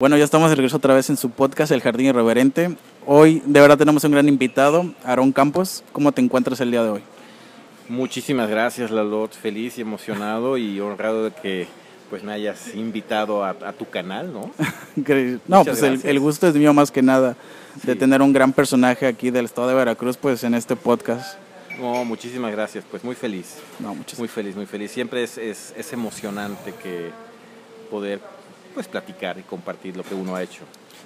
Bueno, ya estamos de regreso otra vez en su podcast El Jardín Irreverente. Hoy de verdad tenemos un gran invitado, Aarón Campos. ¿Cómo te encuentras el día de hoy? Muchísimas gracias, Lalot. Feliz y emocionado y honrado de que pues me hayas invitado a, tu canal, ¿no? no, pues el, gusto es mío más que nada de tener un gran personaje aquí del estado de Veracruz pues en este podcast. No, muchísimas gracias, pues muy feliz. No, muy feliz, muy feliz. Siempre es, es, es emocionante que poder pues platicar y compartir lo que uno ha hecho.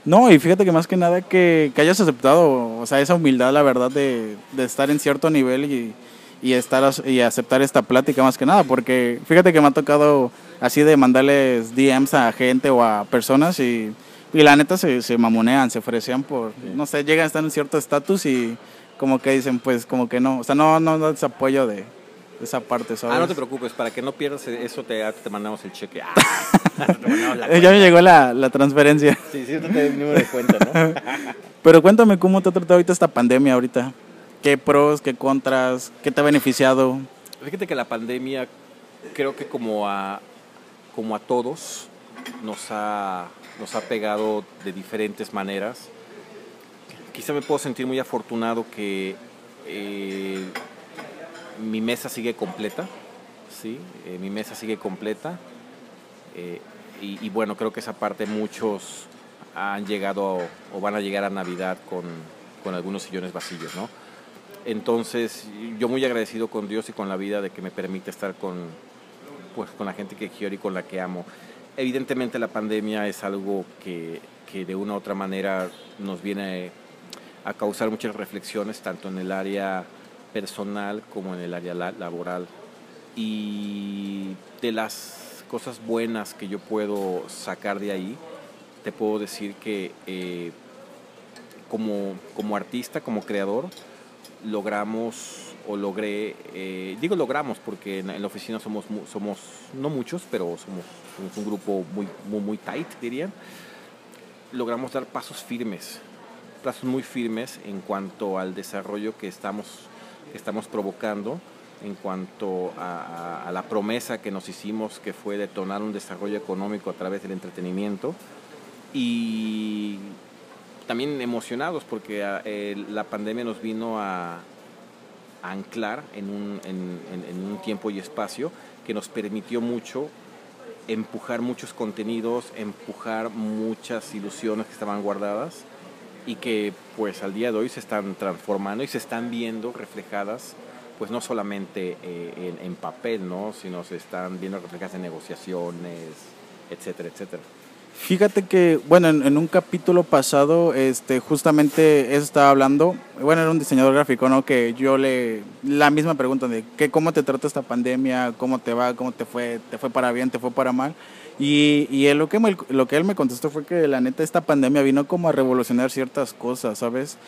No, y fíjate que más que nada que, que hayas aceptado, o sea, esa humildad, la verdad, de, de estar en cierto nivel y, y, estar y aceptar esta plática más que nada, porque fíjate que me ha tocado así de mandarles DMs a gente o a personas y, y la neta se, se mamonean, se ofrecían por, no sé, llegan a estar en cierto estatus y como que dicen, pues como que no, o sea, no, no, no es apoyo de, esa parte, ¿sabes? Ah, no te preocupes, para que no pierdas eso te, te mandamos el cheque. Ah, ya me llegó la, la transferencia. Sí, sí, te el número de cuenta, ¿no? Pero cuéntame cómo te ha tratado ahorita esta pandemia ahorita. ¿Qué pros, qué contras, qué te ha beneficiado? Fíjate que la pandemia creo que como a, como a todos nos ha, nos ha pegado de diferentes maneras. Quizá me puedo sentir muy afortunado que eh, mi mesa sigue completa, ¿sí? Eh, mi mesa sigue completa. Eh, y, bueno, creo que esa parte muchos han llegado o van a llegar a Navidad con, con algunos sillones vacíos, ¿no? Entonces, yo muy agradecido con Dios y con la vida de que me permite estar con, pues, con la gente que quiero y con la que amo. Evidentemente la pandemia es algo que, que de una u otra manera nos viene a causar muchas reflexiones, tanto en el área personal como en el área laboral. Y de las cosas buenas que yo puedo sacar de ahí, te puedo decir que eh, como, como artista, como creador, logramos o logré, eh, digo logramos porque en, la oficina somos, somos no muchos, pero somos, un grupo muy, muy, muy tight, dirían, logramos dar pasos firmes, pasos muy firmes en cuanto al desarrollo que estamos estamos provocando en cuanto a, la promesa que nos hicimos, que fue detonar un desarrollo económico a través del entretenimiento. Y también emocionados porque ah, la pandemia nos vino a, anclar en un, en un tiempo y espacio que nos permitió mucho empujar muchos contenidos, empujar muchas ilusiones que estaban guardadas y que pues al día de hoy se están transformando y se están viendo reflejadas pues no solamente eh, en, papel, ¿no? sino se están viendo reflejadas en negociaciones, etcétera, etcétera. Fíjate que, bueno, en, un capítulo pasado, este, justamente estaba hablando, bueno, era un diseñador gráfico, ¿no? Que yo le, la misma pregunta de que cómo te trata esta pandemia, cómo te va, cómo te fue, te fue para bien, te fue para mal. Y, y él, lo, que lo que él me contestó fue que la neta esta pandemia vino como a revolucionar ciertas cosas, ¿sabes?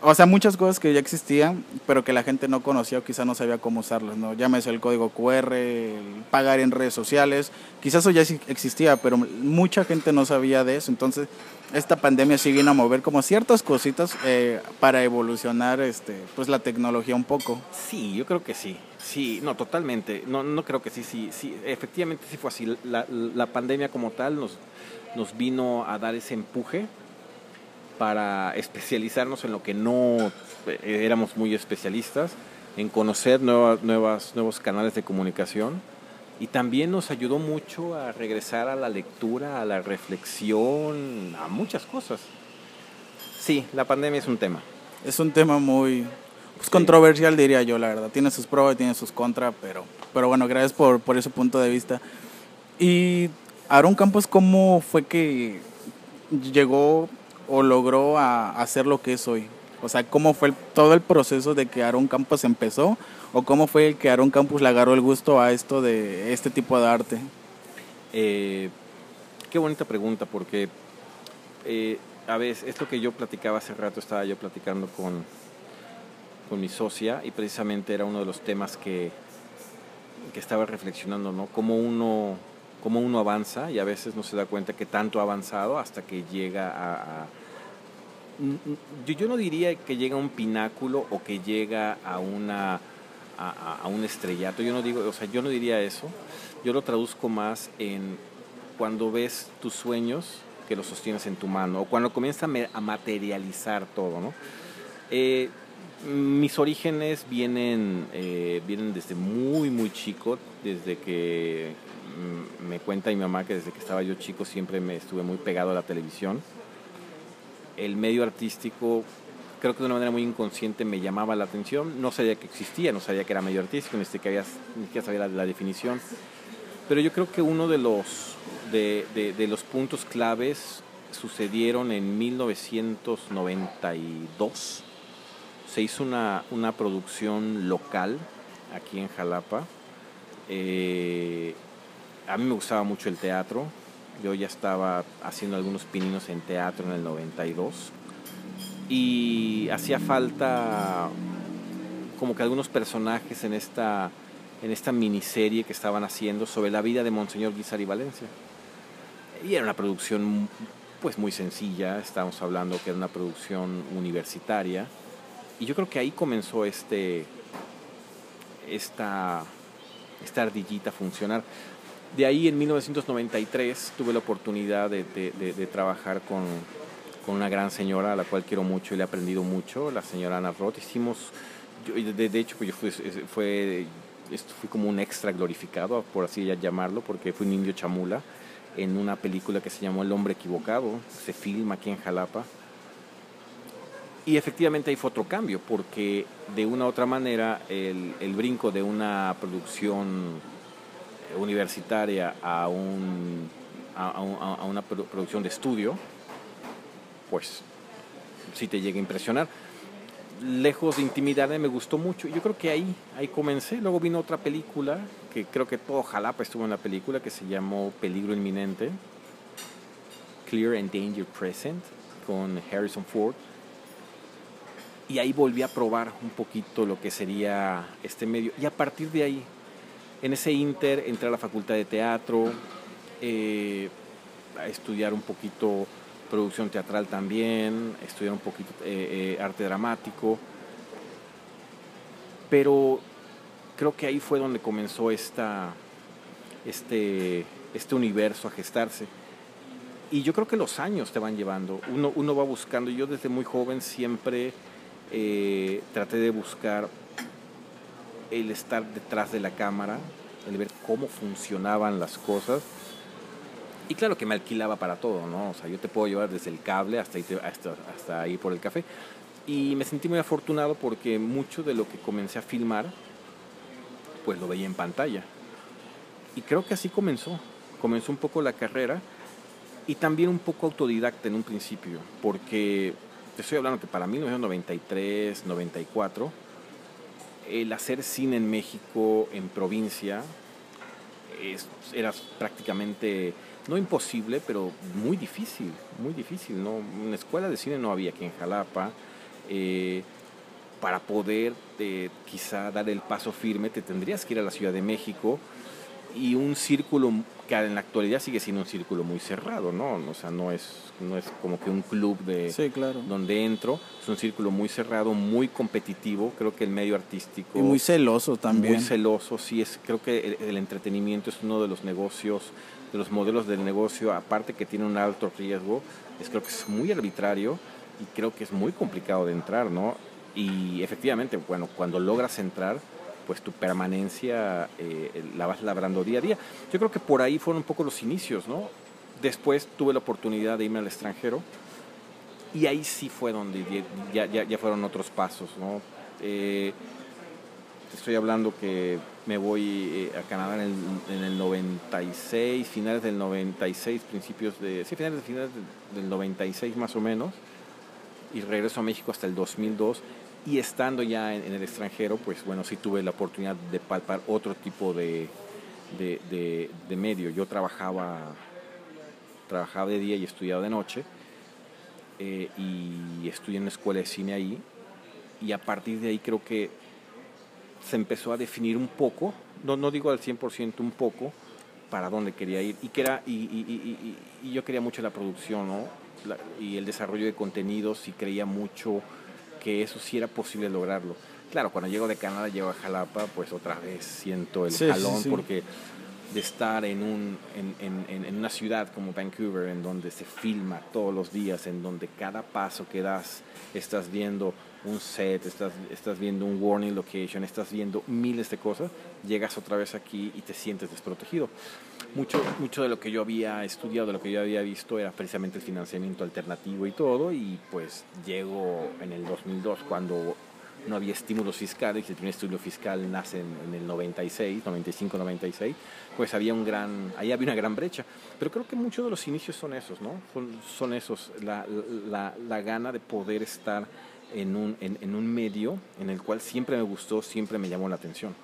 O sea, muchas cosas que ya existían, pero que la gente no conocía o quizá no sabía cómo usarlas, ¿no? Llámese el código QR, pagar en redes sociales, quizás eso ya existía, pero mucha gente no sabía de eso. Entonces, esta pandemia sí vino a mover como ciertas cositas eh, para evolucionar este, pues la tecnología un poco. Sí, yo creo que sí. Sí, no, totalmente. No, no creo que sí, sí, sí. Efectivamente sí fue así. La, la pandemia como tal nos, nos vino a dar ese empuje para especializarnos en lo que no eh, éramos muy especialistas, en conocer nuevas, nuevas, nuevos canales de comunicación y también nos ayudó mucho a regresar a la lectura, a la reflexión, a muchas cosas. Sí, la pandemia es un tema. Es un tema muy pues, controversial, diría yo, la verdad. Tiene sus pros y tiene sus contras, pero, pero bueno, gracias por, por ese punto de vista. Y Aaron Campos, ¿cómo fue que llegó o logró hacer lo que es hoy? O sea, ¿cómo fue todo el proceso de que Aaron Campos empezó? ¿O cómo fue que Aaron Campos le agarró el gusto a esto de este tipo de arte? Eh, qué bonita pregunta, porque eh, a veces, esto que yo platicaba hace rato, estaba yo platicando con, con mi socia y precisamente era uno de los temas que, que estaba reflexionando, ¿no? Cómo uno cómo uno avanza y a veces no se da cuenta que tanto ha avanzado hasta que llega a, yo, no diría que llega a un pináculo o que llega a una a, un estrellato yo no digo o sea yo no diría eso yo lo traduzco más en cuando ves tus sueños que lo sostienes en tu mano, o cuando comienza a materializar todo. Eh, mis orígenes vienen, eh, vienen desde muy, muy chico, desde que me cuenta mi mamá que desde que estaba yo chico siempre me estuve muy pegado a la televisión. El medio artístico, creo que de una manera muy inconsciente me llamaba la atención. No sabía que existía, no sabía que era medio artístico, ni siquiera, sabía la, la definición. Pero yo creo que uno de los, de, de los puntos claves sucedieron en 1992 se hizo una, una producción local aquí en Jalapa. Eh, a mí me gustaba mucho el teatro. Yo ya estaba haciendo algunos pininos en teatro en el 92. Y hacía falta como que algunos personajes en esta, en esta miniserie que estaban haciendo sobre la vida de Monseñor Guizar y Valencia. Y era una producción pues muy sencilla, estábamos hablando que era una producción universitaria y yo creo que ahí comenzó este, esta, esta ardillita a funcionar. De ahí en 1993 tuve la oportunidad de, trabajar con, una gran señora a la cual quiero mucho y le he aprendido mucho, la señora Ana Roth. Hicimos, de, hecho, pues yo fui, fue, fui como un extra glorificado, por así llamarlo, porque fui un indio chamula en una película que se llamó El hombre equivocado, se filma aquí en Jalapa y efectivamente ahí fue otro cambio, porque de una u otra manera el, el brinco de una producción universitaria a, un, a, una producción de estudio, pues sí te llega a impresionar. Lejos de intimidarme, me gustó mucho. Yo creo que ahí, ahí comencé. Luego vino otra película, que creo que todo Jalapa estuvo en la película, que se llamó Peligro Inminente, Clear and Danger Present, con Harrison Ford y ahí volví a probar un poquito lo que sería este medio. Y a partir de ahí, en ese inter, entré a la facultad de teatro, eh, a estudiar un poquito producción teatral también, estudiar un poquito eh, eh, arte dramático. Pero creo que ahí fue donde comenzó esta, este, este universo a gestarse. Y yo creo que los años te van llevando. Uno, uno va buscando. Yo desde muy joven siempre traté de buscar el estar detrás de la cámara, el ver cómo funcionaban las cosas. Y claro que me alquilaba para todo, ¿no? O sea, yo te puedo llevar desde el cable hasta, hasta, hasta ahí por el café. Y me sentí muy afortunado porque mucho de lo que comencé a filmar, pues lo veía en pantalla. Y creo que así comenzó. Comenzó un poco la carrera y también un poco autodidacta en un principio, porque te estoy hablando que para 1993, 94, el hacer cine en México, en provincia, era prácticamente, no imposible, pero muy difícil, muy difícil. ¿no? Una escuela de cine no había aquí en Jalapa. Eh, para poder eh, quizá dar el paso firme, te tendrías que ir a la Ciudad de México y un círculo que en la actualidad sigue siendo un círculo muy cerrado, ¿no? O sea, no es, no es como que un club de donde entro, es un círculo muy cerrado, muy competitivo, creo que el medio artístico... Y muy celoso también. Muy celoso, sí, es, creo que el, entretenimiento es uno de los negocios, de los modelos del negocio, aparte que tiene un alto riesgo, es creo que es muy arbitrario y creo que es muy complicado de entrar, ¿no? Y efectivamente, bueno, cuando logras entrar pues tu permanencia eh, la vas labrando día a día. Yo creo que por ahí fueron un poco los inicios, ¿no? Después tuve la oportunidad de irme al extranjero y ahí sí fue donde ya, ya, fueron otros pasos, ¿no? Eh, estoy hablando que me voy eh, a Canadá en el, en el, 96, finales del 96, principios de... Sí, finales, finales del 96 más o menos, y regreso a México hasta el 2002 y estando ya en, el extranjero, pues bueno, sí tuve la oportunidad de palpar otro tipo de, de, medio. Yo trabajaba, trabajaba de día y estudiaba de noche. Eh, y estudié en una escuela de cine ahí. Y a partir de ahí creo que se empezó a definir un poco, no, no digo al 100%, un poco, para dónde quería ir. Y, que era, y, yo quería mucho la producción, ¿no? y el desarrollo de contenidos y creía mucho que eso sí era posible lograrlo. Claro, cuando llego de Canadá, llego a Jalapa, pues otra vez siento el jalón porque de estar en, un, en, en, en, una ciudad como Vancouver, en donde se filma todos los días, en donde cada paso que das estás viendo un set, estás, estás viendo un warning location, estás viendo miles de cosas, llegas otra vez aquí y te sientes desprotegido. Mucho, mucho de lo que yo había estudiado, lo que yo había visto era precisamente el financiamiento alternativo y todo, y pues llego en el 2002 cuando no había estímulos fiscales, el primer estudio fiscal nace en, el 96, 95, 96, pues había un gran, ahí había una gran brecha. Pero creo que muchos de los inicios son esos, ¿no? Son, esos, la, la, la, gana de poder estar en un, en, en un medio en el cual siempre me gustó, siempre me llamó la atención.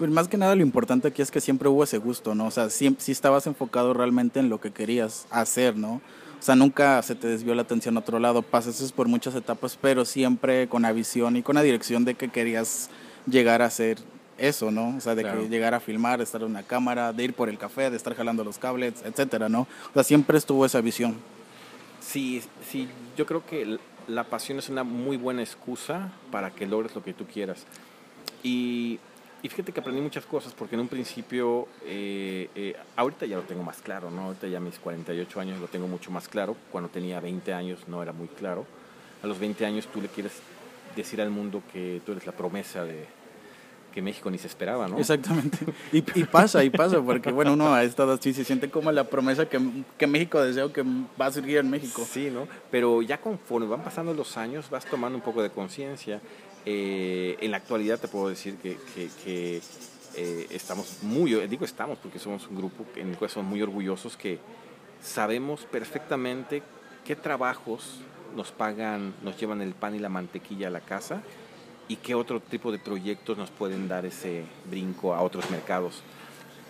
Pues más que nada lo importante aquí es que siempre hubo ese gusto, ¿no? O sea, siempre, sí estabas enfocado realmente en lo que querías hacer, ¿no? O sea, nunca se te desvió la atención a otro lado, pasaste por muchas etapas, pero siempre con la visión y con la dirección de que querías llegar a hacer eso, ¿no? O sea, de que llegar a filmar, de estar en una cámara, de ir por el café, de estar jalando los cables, etcétera, ¿no? O sea, siempre estuvo esa visión. Sí, sí, yo creo que la pasión es una muy buena excusa para que logres lo que tú quieras. Y y fíjate que aprendí muchas cosas porque en un principio, eh, eh, ahorita ya lo tengo más claro, ¿no? Ahorita ya mis 48 años lo tengo mucho más claro. Cuando tenía 20 años no era muy claro. A los 20 años tú le quieres decir al mundo que tú eres la promesa de que México ni se esperaba, ¿no? Exactamente. Y, y pasa, y pasa, porque bueno, uno ha estado así, se siente como la promesa que, que México deseo que va a surgir en México. Sí, ¿no? Pero ya conforme van pasando los años vas tomando un poco de conciencia eh, en la actualidad te puedo decir que, que, eh, estamos muy, digo estamos porque somos un grupo en el cual somos muy orgullosos que sabemos perfectamente qué trabajos nos pagan, nos llevan el pan y la mantequilla a la casa y qué otro tipo de proyectos nos pueden dar ese brinco a otros mercados.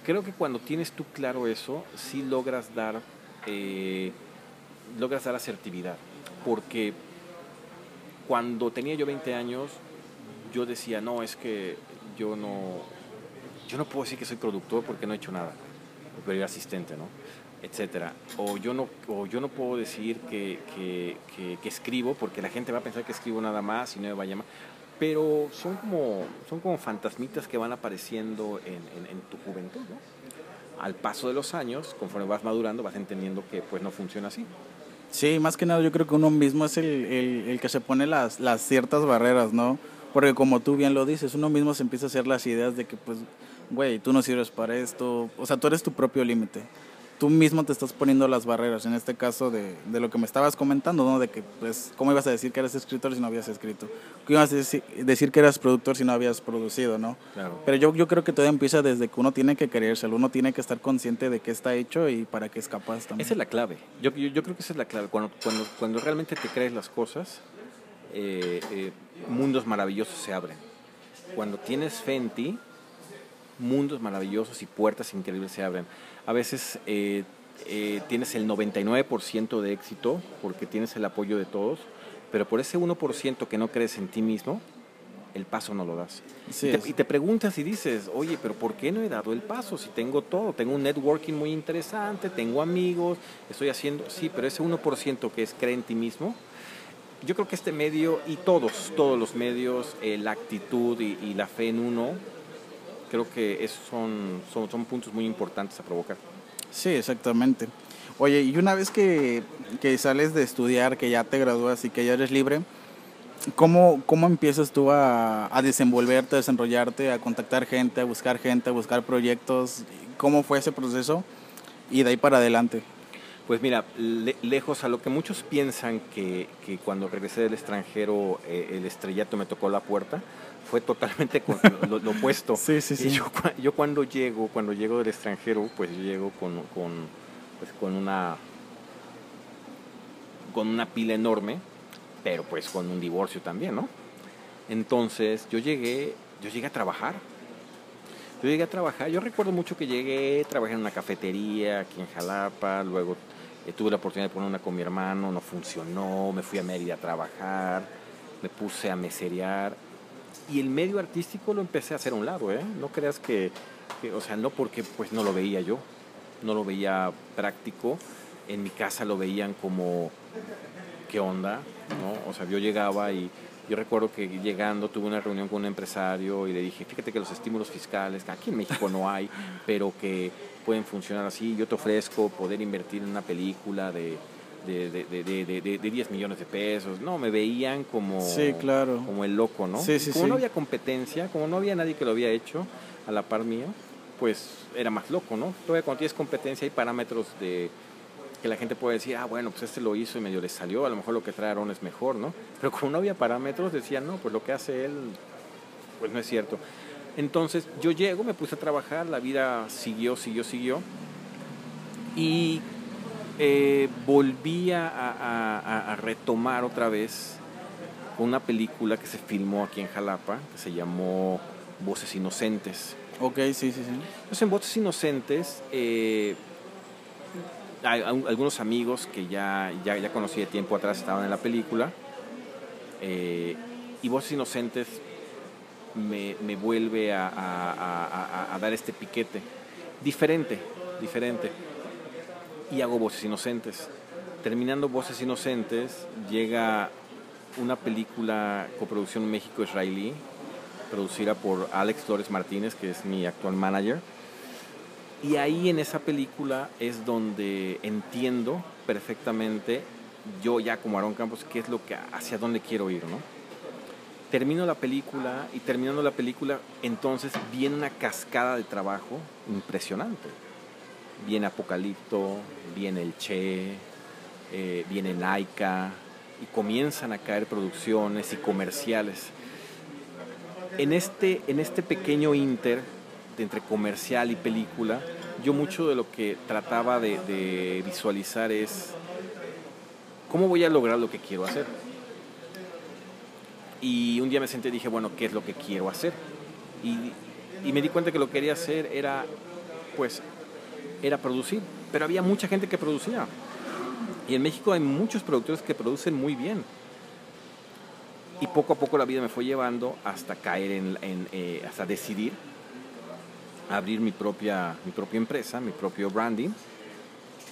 Creo que cuando tienes tú claro eso, sí logras dar, eh, logras dar asertividad, porque cuando tenía yo 20 años, yo decía, no, es que yo no, yo no puedo decir que soy productor porque no he hecho nada, pero asistente, ¿no? etcétera. O yo no, o yo no puedo decir que, que, escribo porque la gente va a pensar que escribo nada más y no me va a llamar. Pero son como, son como fantasmitas que van apareciendo en, tu juventud. Al paso de los años, conforme vas madurando, vas entendiendo que pues no funciona así. Sí, más que nada yo creo que uno mismo es el, el, el, que se pone las, las ciertas barreras, ¿no? Porque como tú bien lo dices, uno mismo se empieza a hacer las ideas de que, pues, güey, tú no sirves para esto. O sea, tú eres tu propio límite. Tú mismo te estás poniendo las barreras, en este caso de, de, lo que me estabas comentando, ¿no? De que, pues, ¿cómo ibas a decir que eres escritor si no habías escrito? ¿Cómo ibas a decir, decir que eras productor si no habías producido, no? Claro. Pero yo, yo creo que todo empieza desde que uno tiene que quererse, uno tiene que estar consciente de qué está hecho y para qué es capaz también. Esa es la clave. Yo, yo, yo creo que esa es la clave. Cuando, cuando, cuando realmente te crees las cosas, eh, eh, mundos maravillosos se abren. Cuando tienes fe en ti, mundos maravillosos y puertas increíbles se abren. A veces eh, tienes el 99% de éxito porque tienes el apoyo de todos, pero por ese 1% que no crees en ti mismo, el paso no lo das. y, te, y, te, preguntas y dices, oye, pero ¿por qué no he dado el paso? Si tengo todo, tengo un networking muy interesante, tengo amigos, estoy haciendo, sí, pero ese 1% que es cree en ti mismo, yo creo que este medio y todos, todos los medios, eh, la actitud y, y, la fe en uno, creo que esos son, son, son, puntos muy importantes a provocar. Sí, exactamente. Oye, y una vez que, que, sales de estudiar, que ya te gradúas y que ya eres libre, ¿cómo, cómo empiezas tú a, a desenvolverte, a desarrollarte, a contactar gente, a buscar gente, a buscar proyectos? ¿Cómo fue ese proceso? Y de ahí para adelante. Pues mira, le, lejos a lo que muchos piensan que, que cuando regresé del extranjero eh, el estrellato me tocó la puerta, fue totalmente con, lo, lo, opuesto. Sí, sí, sí. Yo, yo, cuando llego, cuando llego del extranjero, pues llego con, con, pues con una con una pila enorme, pero pues con un divorcio también, ¿no? Entonces yo llegué, yo llegué a trabajar. Yo llegué a trabajar, yo recuerdo mucho que llegué, trabajé en una cafetería aquí en Jalapa, luego eh, tuve la oportunidad de poner una con mi hermano, no funcionó, me fui a Mérida a trabajar, me puse a meserear y el medio artístico lo empecé a hacer a un lado, ¿eh? No creas que, o sea, no porque pues no lo veía yo, no lo veía práctico, en mi casa lo veían como, ¿qué onda? ¿No? O sea, yo llegaba y, Yo recuerdo que llegando tuve una reunión con un empresario y le dije, fíjate que los estímulos fiscales, que aquí en México no hay, pero que pueden funcionar así. Yo te ofrezco poder invertir en una película de, de, de, de, de, 10 millones de pesos. No, me veían como, sí, claro. como el loco, ¿no? Sí, sí, como no había competencia, como no había nadie que lo había hecho a la par mía, pues era más loco, ¿no? Todavía cuando tienes competencia hay parámetros de que la gente puede decir, ah, bueno, pues este lo hizo y medio le salió, a lo mejor lo que trae Aaron es mejor, ¿no? Pero como no había parámetros, decían, no, pues lo que hace él, pues no es cierto. Entonces yo llego, me puse a trabajar, la vida siguió, siguió, siguió, y eh, volví a, a, a, retomar otra vez una película que se filmó aquí en Jalapa, que se llamó Voces Inocentes. Ok, sí, sí, sí. Entonces en Voces Inocentes... Eh, hay algunos amigos que ya, ya, ya, conocí de tiempo atrás estaban en la película. Eh, y Voces Inocentes me, me vuelve a, a, a, dar este piquete. Diferente, diferente. Y hago Voces Inocentes. Terminando Voces Inocentes, llega una película coproducción México-Israelí, producida por Alex Flores Martínez, que es mi actual manager y ahí en esa película es donde entiendo perfectamente, yo ya como Aaron Campos, qué es lo que, hacia dónde quiero ir, ¿no? Termino la película y terminando la película, entonces viene una cascada de trabajo impresionante. Viene Apocalipto, viene El Che, eh, viene Laika, y comienzan a caer producciones y comerciales. En este, en este pequeño inter, entre comercial y película, yo mucho de lo que trataba de, de, visualizar es cómo voy a lograr lo que quiero hacer. Y un día me senté y dije, bueno, ¿qué es lo que quiero hacer? Y, y me di cuenta que lo que quería hacer era, pues, era producir. Pero había mucha gente que producía. Y en México hay muchos productores que producen muy bien. Y poco a poco la vida me fue llevando hasta caer en, en eh, hasta decidir abrir mi propia, mi propia empresa, mi propio branding,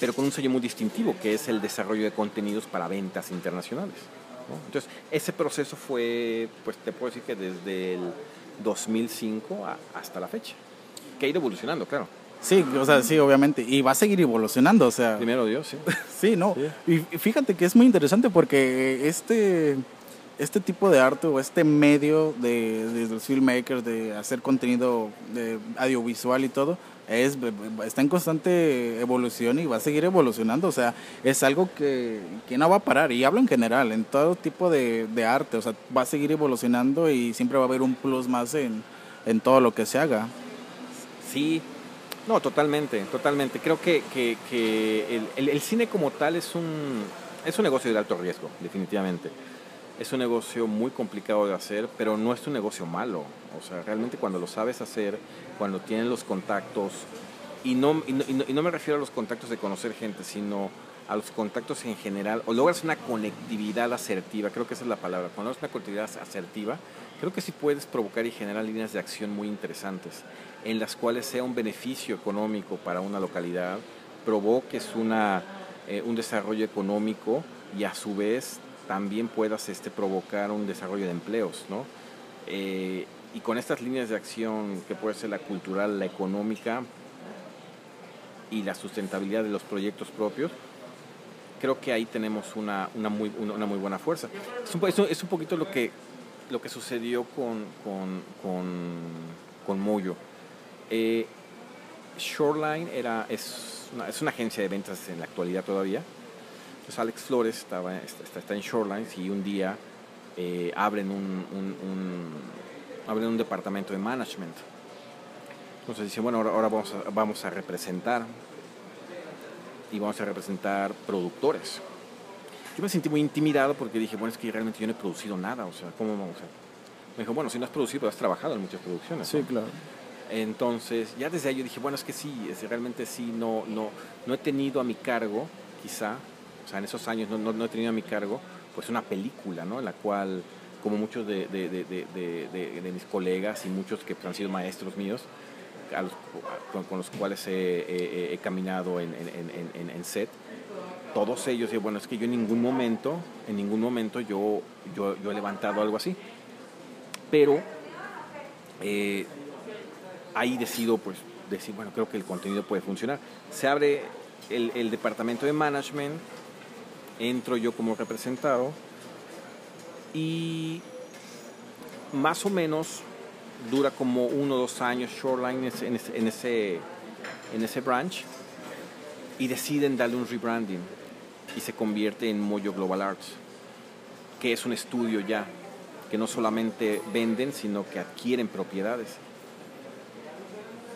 pero con un sello muy distintivo, que es el desarrollo de contenidos para ventas internacionales. ¿no? Entonces, ese proceso fue, pues te puedo decir que desde el 2005 a, hasta la fecha, que ha ido evolucionando, claro. Sí, o sea, sí, obviamente. Y va a seguir evolucionando, o sea. Primero Dios, sí. sí, no. Sí. Y fíjate que es muy interesante porque este, este tipo de arte o este medio de, de, los filmmakers de hacer contenido de audiovisual y todo es está en constante evolución y va a seguir evolucionando o sea es algo que, que no va a parar y hablo en general en todo tipo de, de, arte o sea va a seguir evolucionando y siempre va a haber un plus más en, en todo lo que se haga sí no totalmente totalmente. Creo que, que, el cine como tal es un es un negocio de alto riesgo definitivamente. Es un negocio muy complicado de hacer, pero no es un negocio malo. O sea, realmente cuando lo sabes hacer, cuando tienes los contactos, y no, y no, y no me refiero a los contactos de conocer gente, sino a los contactos en general, o logras una conectividad asertiva, creo que esa es la palabra, cuando logras una conectividad asertiva, creo que sí puedes provocar y generar líneas de acción muy interesantes, en las cuales sea un beneficio económico para una localidad, provoques una, eh, un desarrollo económico y a su vez también puedas este, provocar un desarrollo de empleos, ¿no? Eh, y con estas líneas de acción, que puede ser la cultural, la económica y la sustentabilidad de los proyectos propios, creo que ahí tenemos una, una, muy, una muy buena fuerza. Es un, es un poquito lo que, lo que sucedió con, con, con, con Moyo. Eh, Shoreline era, es, una, es una agencia de ventas en la actualidad todavía, pues Alex Flores estaba, está, está en Shorelines y un día eh, abren, un, un, un, abren un departamento de management. Entonces dicen, bueno, ahora, ahora vamos, a, vamos a representar y vamos a representar productores. Yo me sentí muy intimidado porque dije, bueno, es que realmente yo no he producido nada, o sea, ¿cómo vamos a...? Me dijo, bueno, si no has producido, pero has trabajado en muchas producciones. Sí, claro. Entonces, ya desde ahí yo dije, bueno, es que sí, es, realmente sí, no, no, no he tenido a mi cargo, quizá, o sea, en esos años no, no, no, he tenido a mi cargo, pues una película, ¿no? En la cual, como muchos de, de, de, de mis colegas y muchos que han sido maestros míos, los, con, con, los cuales he, he, he caminado en, en, en, en, set, todos ellos, y bueno, es que yo en ningún momento, en ningún momento yo, yo, yo he levantado algo así. Pero eh, ahí decido, pues, decir, bueno, creo que el contenido puede funcionar. Se abre el, departamento de management, entro yo como representado y más o menos dura como uno o dos años Shoreline en ese, en ese, en ese branch y deciden darle un rebranding y se convierte en Moyo Global Arts, que es un estudio ya, que no solamente venden, sino que adquieren propiedades.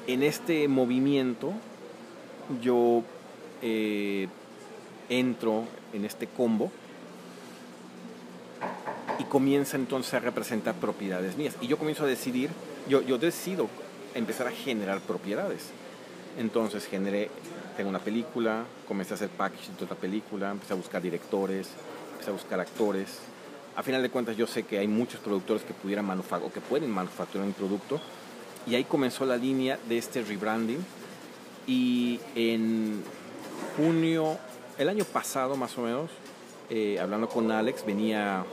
En este movimiento yo eh, entro en este combo y comienza entonces a representar propiedades mías. Y yo comienzo a decidir, yo, yo decido empezar a generar propiedades. Entonces generé, tengo una película, comencé a hacer packaging de otra película, empecé a buscar directores, empecé a buscar actores. A final de cuentas yo sé que hay muchos productores que pudieran manufacturar o que pueden manufacturar un producto. Y ahí comenzó la línea de este rebranding. Y en junio, el año pasado más o menos, eh, hablando con Alex, venía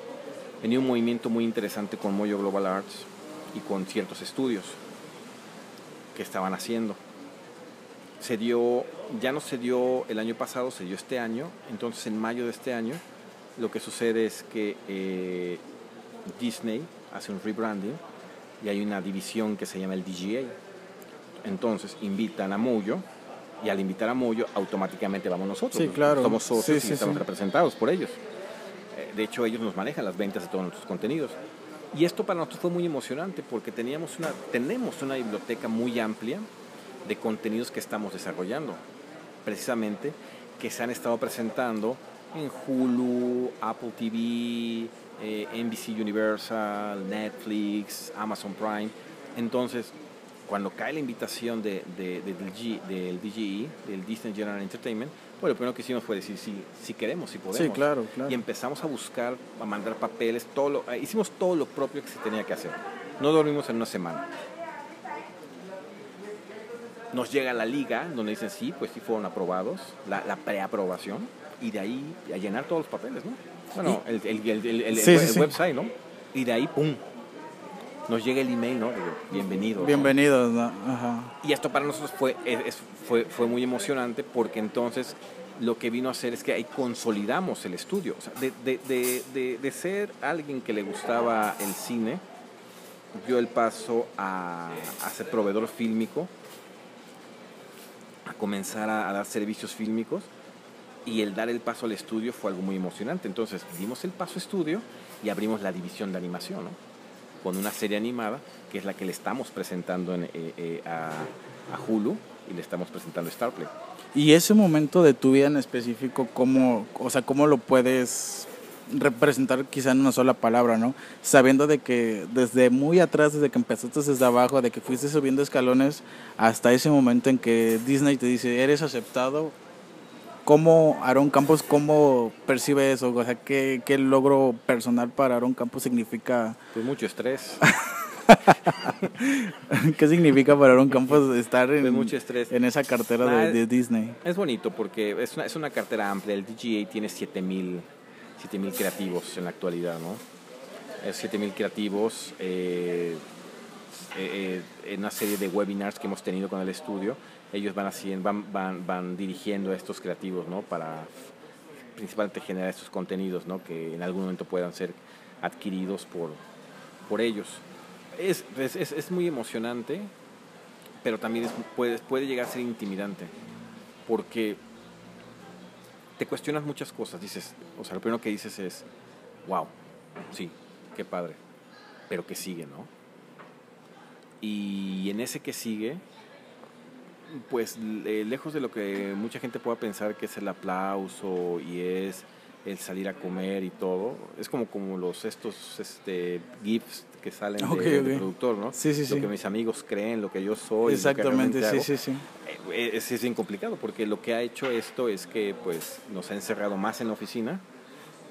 venía un movimiento muy interesante con Moyo Global Arts y con ciertos estudios que estaban haciendo. Se dio, ya no se dio el año pasado, se dio este año. Entonces, en mayo de este año, lo que sucede es que eh, Disney hace un rebranding y hay una división que se llama el DGA. Entonces, invitan a Moyo y al invitar a Moyo, automáticamente vamos nosotros. Sí, claro. Somos socios Sí, y sí, estamos representados por ellos. Eh, De hecho, ellos nos manejan las ventas de todos nuestros contenidos. Y esto para nosotros fue muy emocionante porque teníamos una, tenemos una biblioteca muy amplia de contenidos que estamos desarrollando, precisamente que se han estado presentando en Hulu, Apple TV, eh, NBC Universal, Netflix, Amazon Prime. Entonces, cuando cae la invitación de, de- de- del, G- del DGE, del Disney General Entertainment, pues lo primero que hicimos fue decir si, si queremos, si podemos. Sí, claro, claro. Y empezamos a buscar, a mandar papeles, todo lo, eh, hicimos todo lo propio que se tenía que hacer. No dormimos en una semana. Nos llega la liga, donde dicen sí, pues sí fueron aprobados, la, la preaprobación, y de ahí a llenar todos los papeles, ¿no? Bueno, el, el, el- el- el- Sí, sí, website, ¿no? Y de ahí, ¡pum! Nos llega el email, ¿no? De bienvenido. ¿no? Bienvenidos, ¿no? Ajá. Y esto para nosotros fue, es- fue, fue muy emocionante porque entonces lo que vino a hacer es que ahí consolidamos el estudio. O sea, de, de- de- de- de ser alguien que le gustaba el cine, dio el paso a, a ser proveedor fílmico, a comenzar a, a dar servicios fílmicos y el dar el paso al estudio fue algo muy emocionante. Entonces dimos el paso estudio y abrimos la división de animación, ¿no? con una serie animada que es la que le estamos presentando en, eh, eh, a, a Hulu y le estamos presentando a Starplay. Y ese momento de tu vida en específico, ¿cómo, o sea, cómo lo puedes representar quizá en una sola palabra, ¿no? Sabiendo de que desde muy atrás, desde que empezaste desde abajo, de que fuiste subiendo escalones, hasta ese momento en que Disney te dice, eres aceptado, ¿cómo Aaron Campos, cómo percibe eso? O sea, ¿qué, qué logro personal para Aaron Campos significa? Pues mucho estrés, ¿Qué significa para Aaron Campos estar en, pues mucho estrés. en esa cartera Ah, de, de Disney? Es bonito porque es una, es una cartera amplia. El DGA tiene 7000 7000 creativos en la actualidad, ¿no? Es 7000 creativos. eh, eh, eh, en una serie de webinars que hemos tenido con el estudio, ellos van haciendo, van, van, van dirigiendo a estos creativos, ¿no? Para principalmente generar estos contenidos, ¿no? Que en algún momento puedan ser adquiridos por, por ellos. Es, es, es- muy emocionante, pero también es- puede, puede llegar a ser intimidante, porque te cuestionas muchas cosas. Dices, o sea, lo primero que dices es, wow, sí, qué padre, pero que sigue, ¿no? Y en ese que sigue, pues le- lejos de lo que mucha gente pueda pensar que es el aplauso y es el salir a comer y todo, es como, como los estos este, GIFs que salen de- del productor, ¿no? Sí, sí, lo sí. que mis amigos creen, lo que yo soy. lo que Exactamente, sí, hago. sí, sí. Eh, Es, es bien complicado porque lo que ha hecho esto es que pues nos ha encerrado más en la oficina,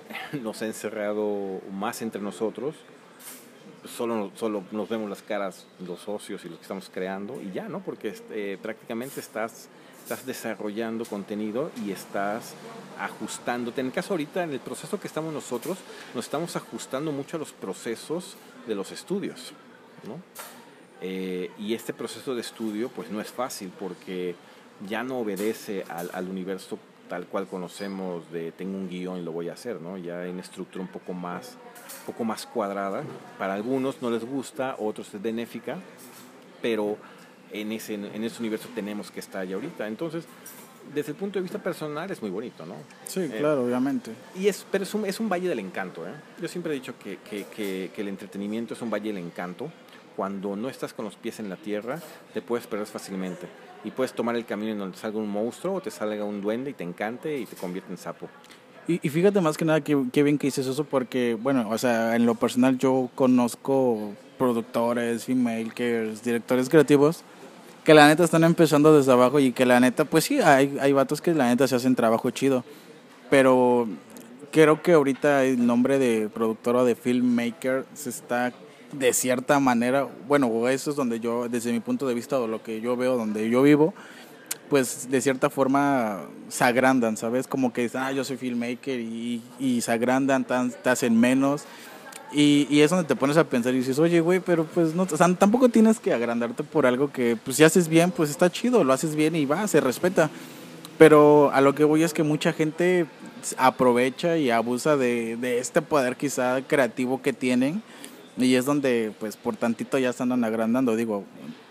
nos ha encerrado más entre nosotros, solo, solo nos vemos las caras los socios y los que estamos creando y ya, ¿no? Porque este, prácticamente estás estás desarrollando contenido y estás ajustándote. En el caso ahorita, en el proceso que estamos nosotros, nos estamos ajustando mucho a los procesos de los estudios. ¿no? Eh, y este proceso de estudio pues no es fácil porque ya no obedece al, al, universo tal cual conocemos de tengo un guion y lo voy a hacer, ¿no? Ya una estructura un poco más, un poco más cuadrada. Para algunos no les gusta, otros es benéfica, pero en ese, en ese universo tenemos que estar ya ahorita. Entonces, desde el punto de vista personal es muy bonito, ¿no? Sí, eh, claro, obviamente. Y es, pero es un, es un valle del encanto, ¿eh? Yo siempre he dicho que, que, que, que, el entretenimiento es un valle del encanto. Cuando no estás con los pies en la tierra, te puedes perder fácilmente. Y puedes tomar el camino en donde salga un monstruo o te salga un duende y te encante y te convierte en sapo. Y, y fíjate más que nada que, que bien que dices eso porque, bueno, o sea, en lo personal yo conozco productores, filmmakers, directores creativos que la neta están empezando desde abajo y que la neta, pues sí, hay, hay vatos que la neta se hacen trabajo chido. Pero creo que ahorita el nombre de productor o de filmmaker se está de cierta manera, bueno, eso es donde yo, desde mi punto de vista o lo que yo veo, donde yo vivo, pues de cierta forma se agrandan, ¿sabes? Como que dicen, ah, yo soy filmmaker y, y se agrandan, te hacen menos y, y, es donde te pones a pensar y dices, oye, güey, pero pues no, o sea, tampoco tienes que agrandarte por algo que, pues si haces bien, pues está chido, lo haces bien y va, se respeta. Pero a lo que voy es que mucha gente aprovecha y abusa de, de este poder quizá creativo que tienen y es donde, pues por tantito ya se andan agrandando. Digo,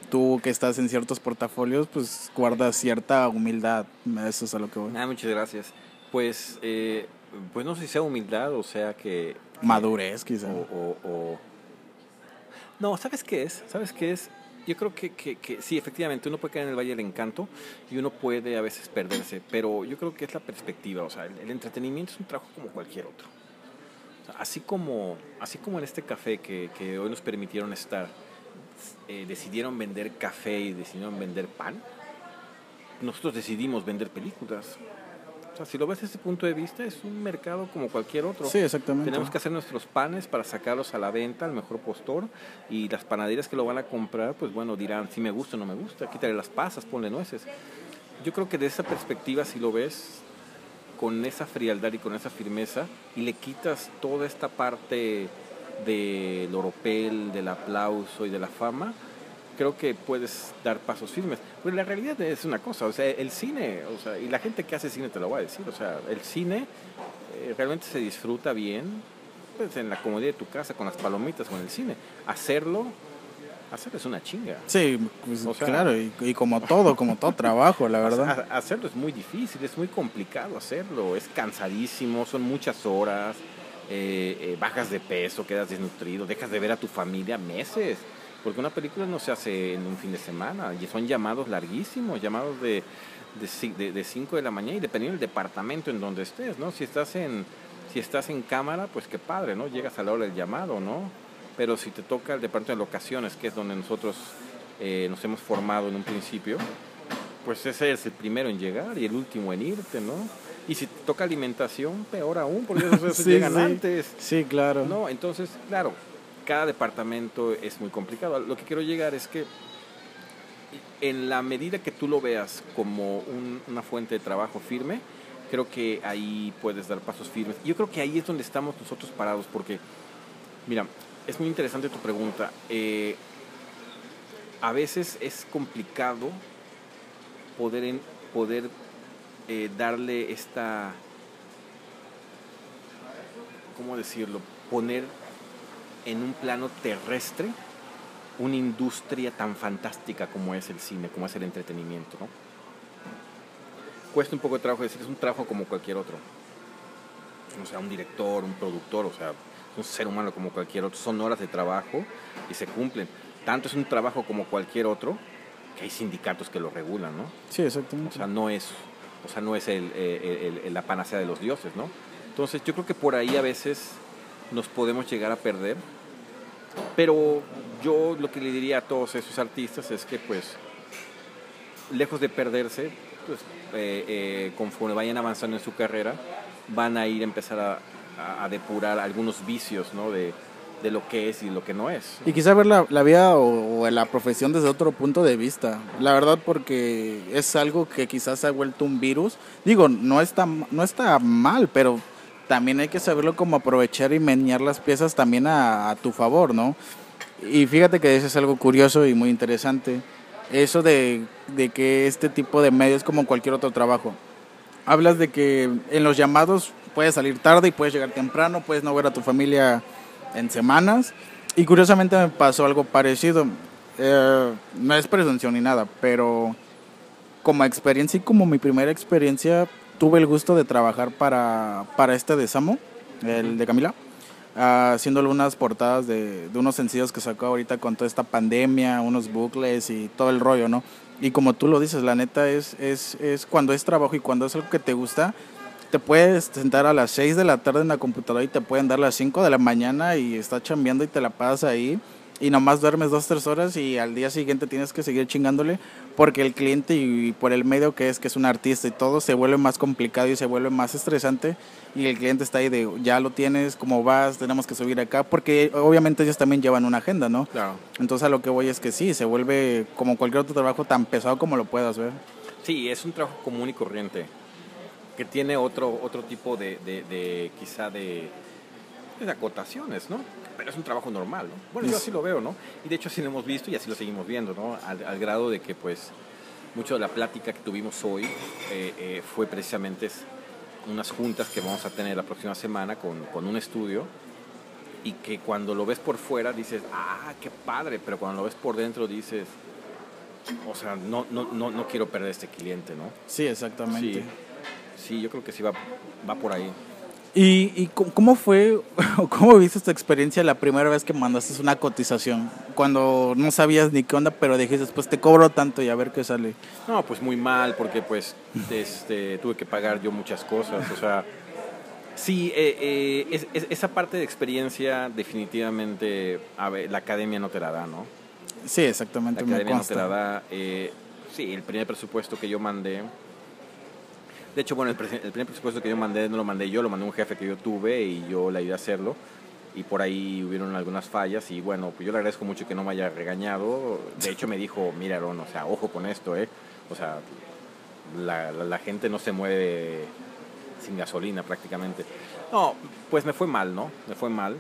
tú que estás en ciertos portafolios, pues guardas cierta humildad. Eso es a lo que voy. Ah, muchas gracias. Pues, eh, pues no sé si sea humildad o sea que Madurez, quizá. O, o, o, No, ¿sabes qué es? ¿Sabes qué es? Yo creo que, que, que, sí, efectivamente, uno puede caer en el Valle del Encanto y uno puede a veces perderse, pero yo creo que es la perspectiva, o sea, el, el entretenimiento es un trabajo como cualquier otro. Sea, así, como, así como en este café que, que hoy nos permitieron estar, eh, decidieron vender café y decidieron vender pan, nosotros decidimos vender películas. O sea, si lo ves desde ese punto de vista, es un mercado como cualquier otro. Sí, exactamente. Tenemos que hacer nuestros panes para sacarlos a la venta al mejor postor y las panaderías que lo van a comprar, pues bueno, dirán si me gusta o no me gusta, quítale las pasas, ponle nueces. Yo creo que de esa perspectiva, si lo ves con esa frialdad y con esa firmeza y le quitas toda esta parte del oropel, del aplauso y de la fama, creo que puedes dar pasos firmes. Pero la realidad es una cosa, o sea, el cine, o sea, y la gente que hace cine te lo va a decir, o sea, el cine eh, realmente se disfruta bien pues, en la comodidad de tu casa, con las palomitas, con el cine. Hacerlo, hacerlo es una chinga. Sí, pues, o sea, claro, y, y, como todo, como todo trabajo, la verdad. Hacerlo es muy difícil, es muy complicado hacerlo, es cansadísimo, son muchas horas. Eh, eh, bajas de peso, quedas desnutrido, dejas de ver a tu familia meses. Porque una película no se hace en un fin de semana, y son llamados larguísimos, llamados de 5 de, de, cinco de la mañana y dependiendo del departamento en donde estés, ¿no? Si estás en, si estás en cámara, pues qué padre, ¿no? Llegas a la hora del llamado, ¿no? Pero si te toca el departamento de locaciones, que es donde nosotros eh, nos hemos formado en un principio, pues ese es el primero en llegar y el último en irte, ¿no? Y si te toca alimentación, peor aún, porque esos, sí, llegan sí. antes. Sí, claro. No, entonces, claro, cada departamento es muy complicado. Lo que quiero llegar es que en la medida que tú lo veas como un, una fuente de trabajo firme, creo que ahí puedes dar pasos firmes. Yo creo que ahí es donde estamos nosotros parados, porque, mira, es muy interesante tu pregunta. Eh, a veces es complicado poder, poder eh, darle esta, ¿cómo decirlo? Poner en un plano terrestre una industria tan fantástica como es el cine, como es el entretenimiento, ¿no? Cuesta un poco de trabajo decir, es un trabajo como cualquier otro. O sea, un director, un productor, o sea, un ser humano como cualquier otro. Son horas de trabajo y se cumplen. Tanto es un trabajo como cualquier otro que hay sindicatos que lo regulan, ¿no? Sí, exactamente. O sea, no es, o sea, no es el, el, el, la panacea de los dioses, ¿no? Entonces, yo creo que por ahí a veces nos podemos llegar a perder pero yo lo que le diría a todos esos artistas es que pues lejos de perderse, pues eh, eh, conforme vayan avanzando en su carrera, van a ir a empezar a, a, a depurar algunos vicios ¿no? de, de lo que es y lo que no es. Y quizá ver la, la vida o, o, la profesión desde otro punto de vista. La verdad, porque es algo que quizás se ha vuelto un virus. Digo, no está, no está mal, pero también hay que saberlo como aprovechar y menear las piezas también a, a tu favor, ¿no? Y fíjate que eso es algo curioso y muy interesante. Eso de, de que este tipo de medios como cualquier otro trabajo. Hablas de que en los llamados puedes salir tarde y puedes llegar temprano, puedes no ver a tu familia en semanas. Y curiosamente me pasó algo parecido. Eh, no es presunción ni nada, pero como experiencia y como mi primera experiencia, tuve el gusto de trabajar para, para este de Samo, el de Camila, uh, haciéndole unas portadas de, de, unos sencillos que sacó ahorita con toda esta pandemia, unos bucles y todo el rollo, ¿no? Y como tú lo dices, la neta es, es, es cuando es trabajo y cuando es algo que te gusta, te puedes sentar a las 6 de la tarde en la computadora y te pueden dar las 5 de la mañana y estás chambeando y te la pasas ahí y nomás duermes dos, tres horas y al día siguiente tienes que seguir chingándole porque el cliente y por el medio que es, que es un artista y todo, se vuelve más complicado y se vuelve más estresante y el cliente está ahí de, ya lo tienes, ¿cómo vas? Tenemos que subir acá, porque obviamente ellos también llevan una agenda, ¿no? Claro. Entonces a lo que voy es que sí, se vuelve como cualquier otro trabajo tan pesado como lo puedas ver. Sí, es un trabajo común y corriente que tiene otro, otro tipo de, de, de quizá de, de, acotaciones, ¿no? Pero es un trabajo normal, ¿no? Bueno, yo así lo veo, ¿no? Y de hecho así lo hemos visto y así lo seguimos viendo, ¿no? Al, al grado de que, pues, mucho de la plática que tuvimos hoy eh, eh, fue precisamente unas juntas que vamos a tener la próxima semana con, con un estudio y que cuando lo ves por fuera dices, ah, qué padre, pero cuando lo ves por dentro dices, o sea, no, no, no, no quiero perder este cliente, ¿no? Sí, exactamente. Sí. Sí, yo creo que sí va, va por ahí. ¿Y, ¿Y cómo fue, o cómo viste esta experiencia la primera vez que mandaste una cotización? Cuando no sabías ni qué onda, pero dijiste, pues te cobro tanto y a ver qué sale. No, pues muy mal, porque pues este, tuve que pagar yo muchas cosas, o sea... Sí, eh, eh, es, es, esa parte de experiencia definitivamente a ver, la academia no te la da, ¿no? Sí, exactamente. La academia no te la da. Eh, sí, el primer presupuesto que yo mandé, de hecho, bueno, el, el, primer presupuesto que yo mandé no lo mandé yo, lo mandé un jefe que yo tuve y yo le ayudé a hacerlo. Y por ahí hubieron algunas fallas y bueno, pues yo le agradezco mucho que no me haya regañado. De hecho me dijo, mira Aaron, o sea, ojo con esto, ¿eh? O sea, la gente no se mueve sin gasolina prácticamente. No, pues me fue mal, ¿no? Me fue mal.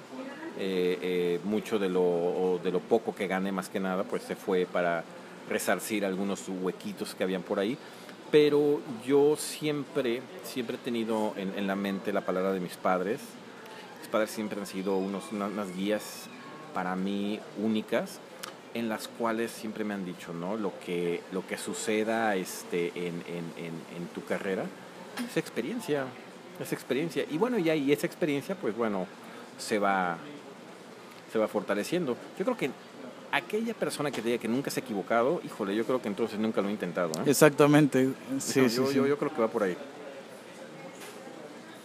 Eh, eh, mucho de lo, de lo poco que gané más que nada, pues se fue para resarcir algunos huequitos que habían por ahí pero yo siempre, siempre he tenido en, la mente la palabra de mis padres. Mis padres siempre han sido unos, unas, unas, guías para mí únicas, en las cuales siempre me han dicho, ¿no? Lo que, lo que suceda este, en, en, en tu carrera es experiencia, es experiencia. Y bueno, ya y esa experiencia, pues bueno, se va, se va fortaleciendo. Yo creo que aquella persona que te diga que nunca se ha equivocado, híjole, yo creo que entonces nunca lo he intentado. ¿eh? Exactamente. Sí, no, sí, yo, sí. Yo, yo, creo que va por ahí.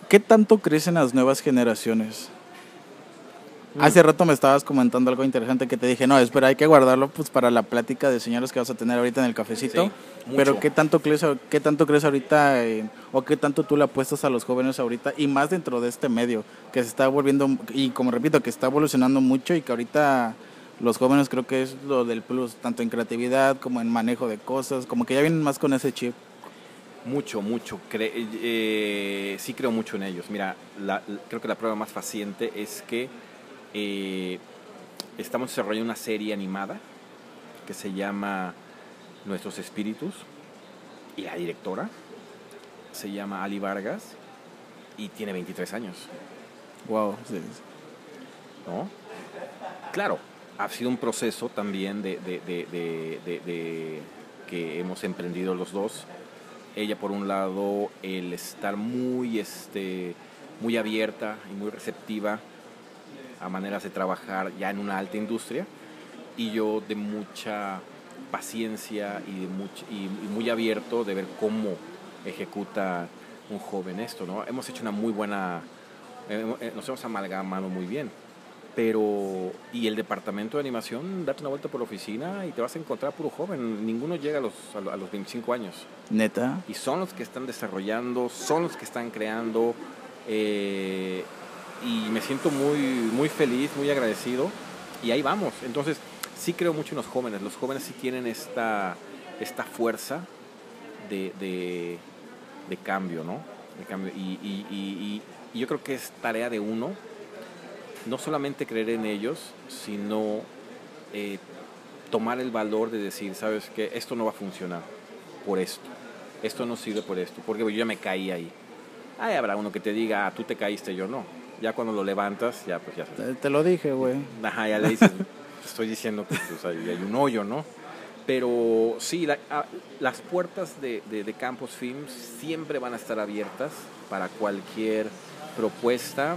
¿Qué tanto crecen las nuevas generaciones? Mm. Hace rato me estabas comentando algo interesante que te dije, no, espera, hay que guardarlo pues para la plática de señores que vas a tener ahorita en el cafecito. Sí, Pero ¿qué tanto crees, qué tanto crees ahorita eh, o qué tanto tú le apuestas a los jóvenes ahorita y más dentro de este medio que se está volviendo y como repito que está evolucionando mucho y que ahorita los jóvenes creo que es lo del plus, tanto en creatividad como en manejo de cosas, como que ya vienen más con ese chip. Mucho, mucho. Cre eh, sí creo mucho en ellos. Mira, la, creo que la prueba más faciente es que eh, estamos desarrollando una serie animada que se llama Nuestros Espíritus y la directora se llama Ali Vargas y tiene 23 años. Wow, sí. ¿No? Claro, ha sido un proceso también de, que hemos emprendido los dos. Ella por un lado el estar muy este muy abierta y muy receptiva a maneras de trabajar ya en una alta industria y yo de mucha paciencia y, de much, y, muy abierto de ver cómo ejecuta un joven esto, ¿no? Hemos hecho una muy buena, eh, nos hemos amalgamado muy bien pero y el departamento de animación date una vuelta por la oficina y te vas a encontrar puro joven ninguno llega a los a los 25 años neta y son los que están desarrollando son los que están creando eh, y me, siento muy, muy feliz, muy agradecido y ahí vamos. Entonces, sí creo mucho en los jóvenes. Los jóvenes sí tienen esta, esta fuerza de, de, de cambio, ¿no? De cambio. Y, y, y, y, yo creo que es tarea de uno no solamente creer en ellos, sino eh, tomar el valor de decir, sabes que esto no va a funcionar por esto, esto no sirve por esto, porque yo ya me caí ahí. Ahí habrá uno que te diga, ah, tú te caíste, yo no. Ya cuando lo levantas, ya pues ya. Te, te lo dije, güey. Ajá, ya le dices, estoy diciendo que pues, hay, hay, un hoyo, ¿no? Pero sí, la, a, las puertas de, de, de Campos Films siempre van a estar abiertas para cualquier propuesta,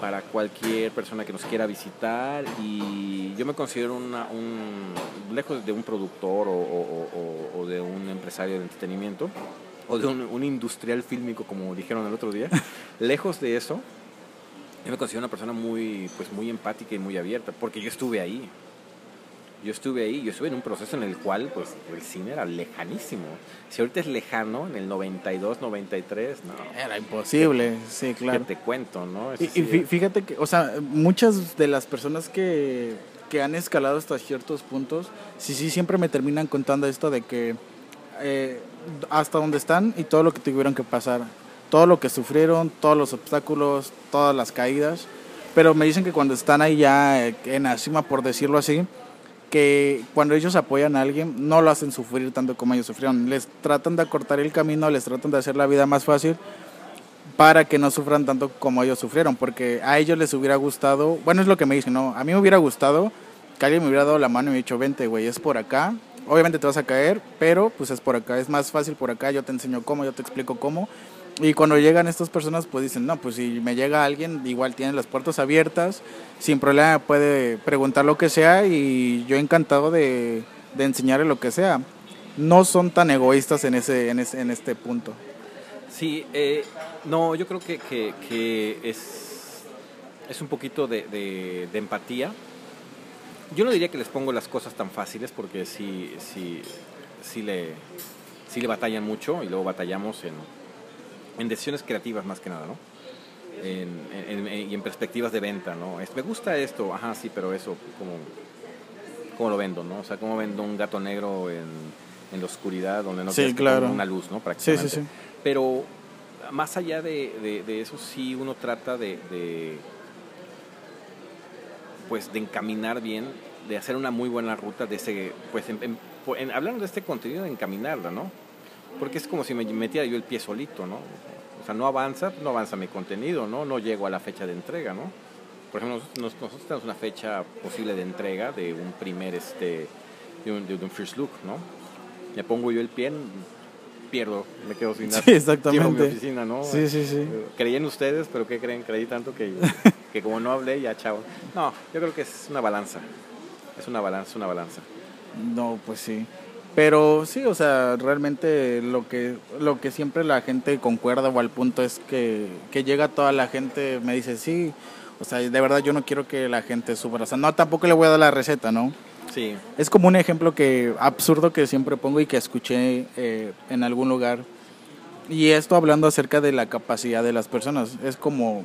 para cualquier persona que nos quiera visitar y yo me considero una, un, lejos de un productor o, o, o, o, de un empresario de entretenimiento o de un, un, industrial fílmico como dijeron el otro día, lejos de eso, yo me considero una persona muy, pues muy empática y muy abierta porque yo estuve ahí. Yo estuve ahí, yo estuve en un proceso en el cual pues el cine era lejanísimo. Si ahorita es lejano, en el 92, 93, no. Era imposible, ¿qué, sí, claro. ¿Qué te cuento, no? y, y fíjate que, o sea, muchas de las personas que, que han escalado hasta ciertos puntos, sí, sí, siempre me terminan contando esto de que eh, hasta donde están y todo lo que tuvieron que pasar, todo lo que sufrieron, todos los obstáculos, todas las caídas, pero me dicen que cuando están ahí ya en la cima, por decirlo así, que cuando ellos apoyan a alguien no lo hacen sufrir tanto como ellos sufrieron, les tratan de acortar el camino, les tratan de hacer la vida más fácil para que no sufran tanto como ellos sufrieron, porque a ellos les hubiera gustado, bueno es lo que me dicen, no, a mí me hubiera gustado que alguien me hubiera dado la mano y me dicho, vente güey, es por acá, obviamente te vas a caer, pero pues es por acá, es más fácil por acá, yo te enseño cómo, yo te explico cómo, y cuando llegan estas personas, pues dicen, no, pues si me llega alguien, igual tiene las puertas abiertas, sin problema puede preguntar lo que sea y yo encantado de, de enseñarle lo que sea. No son tan egoístas en, ese, en, ese, en este punto. Sí, eh, no, yo creo que, que, es, es un poquito de, de, de, empatía. Yo no diría que les pongo las cosas tan fáciles porque sí, sí, sí, le, sí le batallan mucho y luego batallamos en en decisiones creativas más que nada, ¿no? En, en, en, y en perspectivas de venta, ¿no? Es, me gusta esto, ajá, sí, pero eso, ¿cómo, ¿cómo lo vendo, no? O sea, ¿cómo vendo un gato negro en, en la oscuridad donde no sí, claro. una luz, ¿no? Prácticamente. Sí, sí, sí. Pero más allá de, de, de eso, sí uno trata de, de, pues, de encaminar bien, de hacer una muy buena ruta de ese, pues, en, hablando de este contenido, de encaminarla, ¿no? Porque es como si me metiera yo el pie solito, ¿no? O sea, no avanza, no avanza mi contenido, ¿no? No llego a la fecha de entrega, ¿no? Por ejemplo, nosotros, tenemos una fecha posible de entrega de un primer, este, de un, de un first look, ¿no? Me pongo yo el pie, pierdo, me quedo sin nada. Sí, exactamente. mi oficina, ¿no? Sí, sí, sí. Creí en ustedes, pero ¿qué creen? Creí tanto que, que como no hablé, ya chao. No, yo creo que es una balanza. Es una balanza, una balanza. No, pues sí. Pero sí, o sea, realmente lo que, lo que siempre la gente concuerda o al punto es que, que llega toda la gente, me dice, sí, o sea, de verdad yo no quiero que la gente sufra. O sea, no, tampoco le voy a dar la receta, ¿no? Sí. Es como un ejemplo que absurdo que siempre pongo y que escuché eh, en algún lugar. Y esto hablando acerca de la capacidad de las personas. Es como,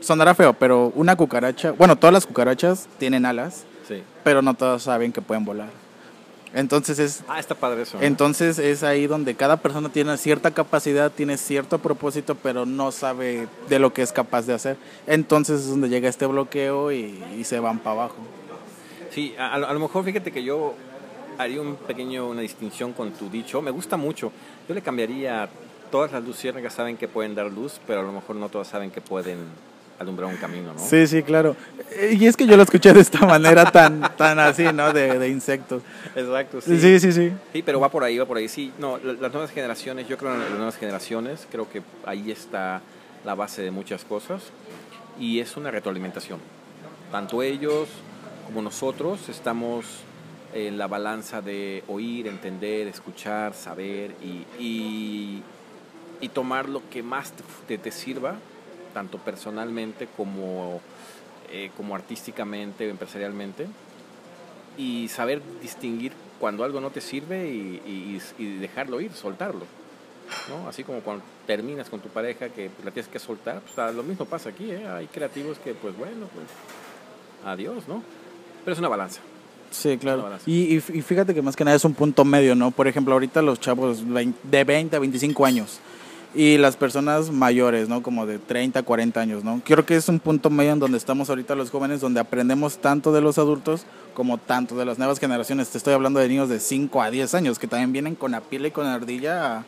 sonará feo, pero una cucaracha, bueno, todas las cucarachas tienen alas, sí. pero no todas saben que pueden volar. Entonces es. Ah, está padre eso. Entonces es ahí donde cada persona tiene cierta capacidad, tiene cierto propósito, pero no sabe de lo que es capaz de hacer. Entonces es donde llega este bloqueo y, y se van para abajo. Sí, a, a, lo mejor fíjate que yo haría un pequeño, una distinción con tu dicho. Me gusta mucho. Yo le cambiaría. Todas las luciérnagas saben que pueden dar luz, pero a lo mejor no todas saben que pueden alumbrar un camino, ¿no? Sí, sí, claro. Y es que yo lo escuché de esta manera tan, tan así, ¿no? De, de, insectos. Exacto, sí. Sí, sí, sí. Sí, pero va por ahí, va por ahí. Sí, no, las nuevas generaciones, yo creo en las nuevas generaciones, creo que ahí está la base de muchas cosas y es una retroalimentación. Tanto ellos como nosotros estamos en la balanza de oír, entender, escuchar, saber y, y, y tomar lo que más te, te sirva tanto personalmente como, eh, como artísticamente empresarialmente, y saber distinguir cuando algo no te sirve y, y, y, dejarlo ir, soltarlo. ¿no? Así como cuando terminas con tu pareja que la tienes que soltar, pues lo mismo pasa aquí, ¿eh? Hay creativos que, pues bueno, pues adiós, ¿no? Pero es una balanza. Sí, claro. Y, y, fíjate que más que nada es un punto medio, ¿no? Por ejemplo, ahorita los chavos de 20 a 25 años y las personas mayores, ¿no? Como de 30, 40 años, ¿no? Creo que es un punto medio en donde estamos ahorita los jóvenes, donde aprendemos tanto de los adultos como tanto de las nuevas generaciones. Te estoy hablando de niños de 5 a 10 años que también vienen con la pila y con la ardilla a,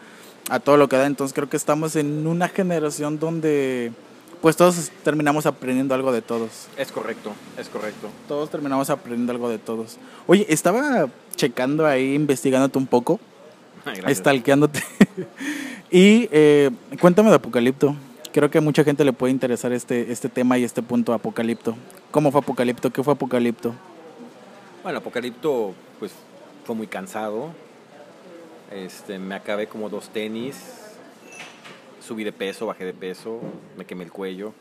a todo lo que da. Entonces creo que estamos en una generación donde pues todos terminamos aprendiendo algo de todos. Es correcto, es correcto. Todos terminamos aprendiendo algo de todos. Oye, estaba checando ahí, investigándote un poco, estalqueándote. y eh, cuéntame de Apocalipto. Creo que a mucha gente le puede interesar este, este tema y este punto Apocalipto. ¿Cómo fue Apocalipto? ¿Qué fue Apocalipto? Bueno, Apocalipto pues fue muy cansado. Este, me acabé como dos tenis subí de peso, bajé de peso, me quemé el cuello.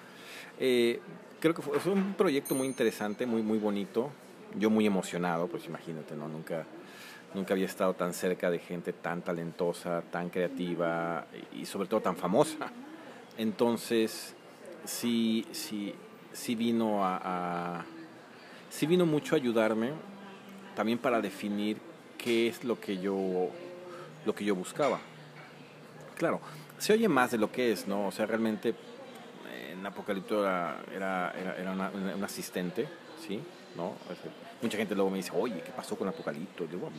Eh, creo que fue, un proyecto muy interesante, muy, muy bonito. Yo muy emocionado, pues imagínate, ¿no? Nunca, nunca había estado tan cerca de gente tan talentosa, tan creativa y sobre todo tan famosa. Entonces, sí, sí, sí vino a, sí vino mucho a ayudarme también para definir qué es lo que yo, lo que yo buscaba. Claro, se oye más de lo que es, ¿no? O sea, realmente en Apocalipto era, era, era, asistente, ¿sí? ¿No? Mucha gente luego me dice, oye, ¿qué pasó con Apocalipto? Digo,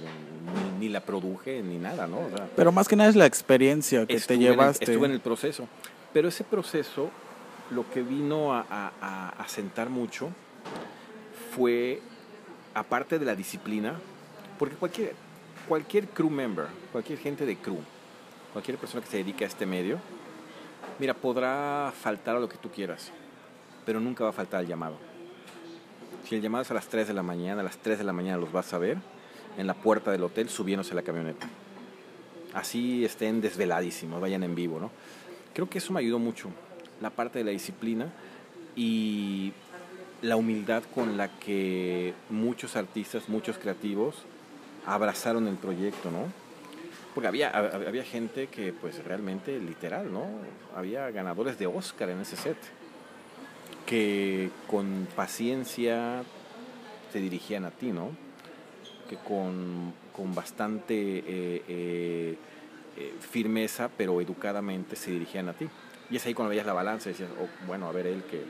ni, la produje ni nada, ¿no? Pero más que nada es la experiencia que te llevaste. estuve en el proceso. Pero ese proceso lo que vino a, a sentar mucho fue, aparte de la disciplina, porque cualquier, cualquier crew member, cualquier gente de crew, cualquier persona que se dedique a este medio, mira, podrá faltar a lo que tú quieras, pero nunca va a faltar el llamado. Si el llamado es a las 3 de la mañana, a las 3 de la mañana los vas a ver en la puerta del hotel subiéndose a la camioneta. Así estén desveladísimos, vayan en vivo, ¿no? Creo que eso me ayudó mucho, la parte de la disciplina y la humildad con la que muchos artistas, muchos creativos abrazaron el proyecto, ¿no? Porque había, había gente que, pues realmente, literal, ¿no? Había ganadores de Oscar en ese set, que con paciencia se dirigían a ti, ¿no? Que con, bastante eh, eh, eh, firmeza, pero educadamente, se dirigían a ti. Y es ahí cuando veías la balanza y decías, oh, bueno, a ver él que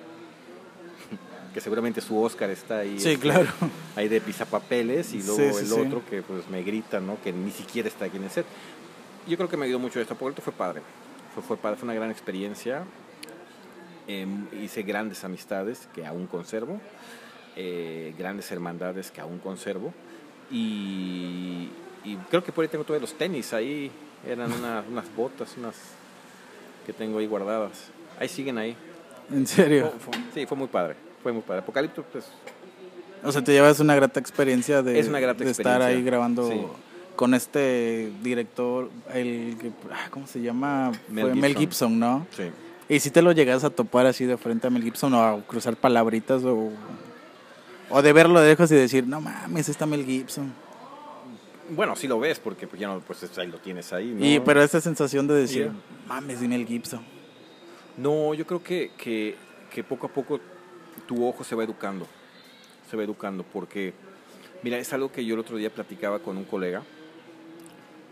que seguramente su Oscar está ahí. Sí, este, claro. Ahí de pisapapeles y luego el otro que pues me grita, ¿no? Que ni siquiera está aquí en el set. Yo creo que me ayudó mucho esto, porque fue padre. Fue, fue padre, fue una gran experiencia. Em, hice grandes amistades que aún conservo, eh, grandes hermandades que aún conservo. Y, creo que por ahí tengo todos los tenis, ahí eran unas botas, unas que tengo ahí guardadas. Ahí siguen ahí. ¿En serio? sí, fue muy padre fue muy padre. Apocalipto, pues. O sea, te llevas una grata experiencia de, estar ahí grabando con este director, el ah, ¿cómo se llama? Mel, Gibson. Mel Gibson, ¿no? Sí. Y si te lo llegas a topar así de frente a Mel Gibson o a cruzar palabritas o, o de verlo de lejos y decir, no mames, está Mel Gibson. Bueno, sí lo ves porque pues, ya no, pues ahí lo tienes ahí. Y, pero esa sensación de decir, mames, de Mel Gibson. No, yo creo que, que, que poco a poco tu ojo se va educando, se va educando, porque, mira, es algo que yo el otro día platicaba con un colega,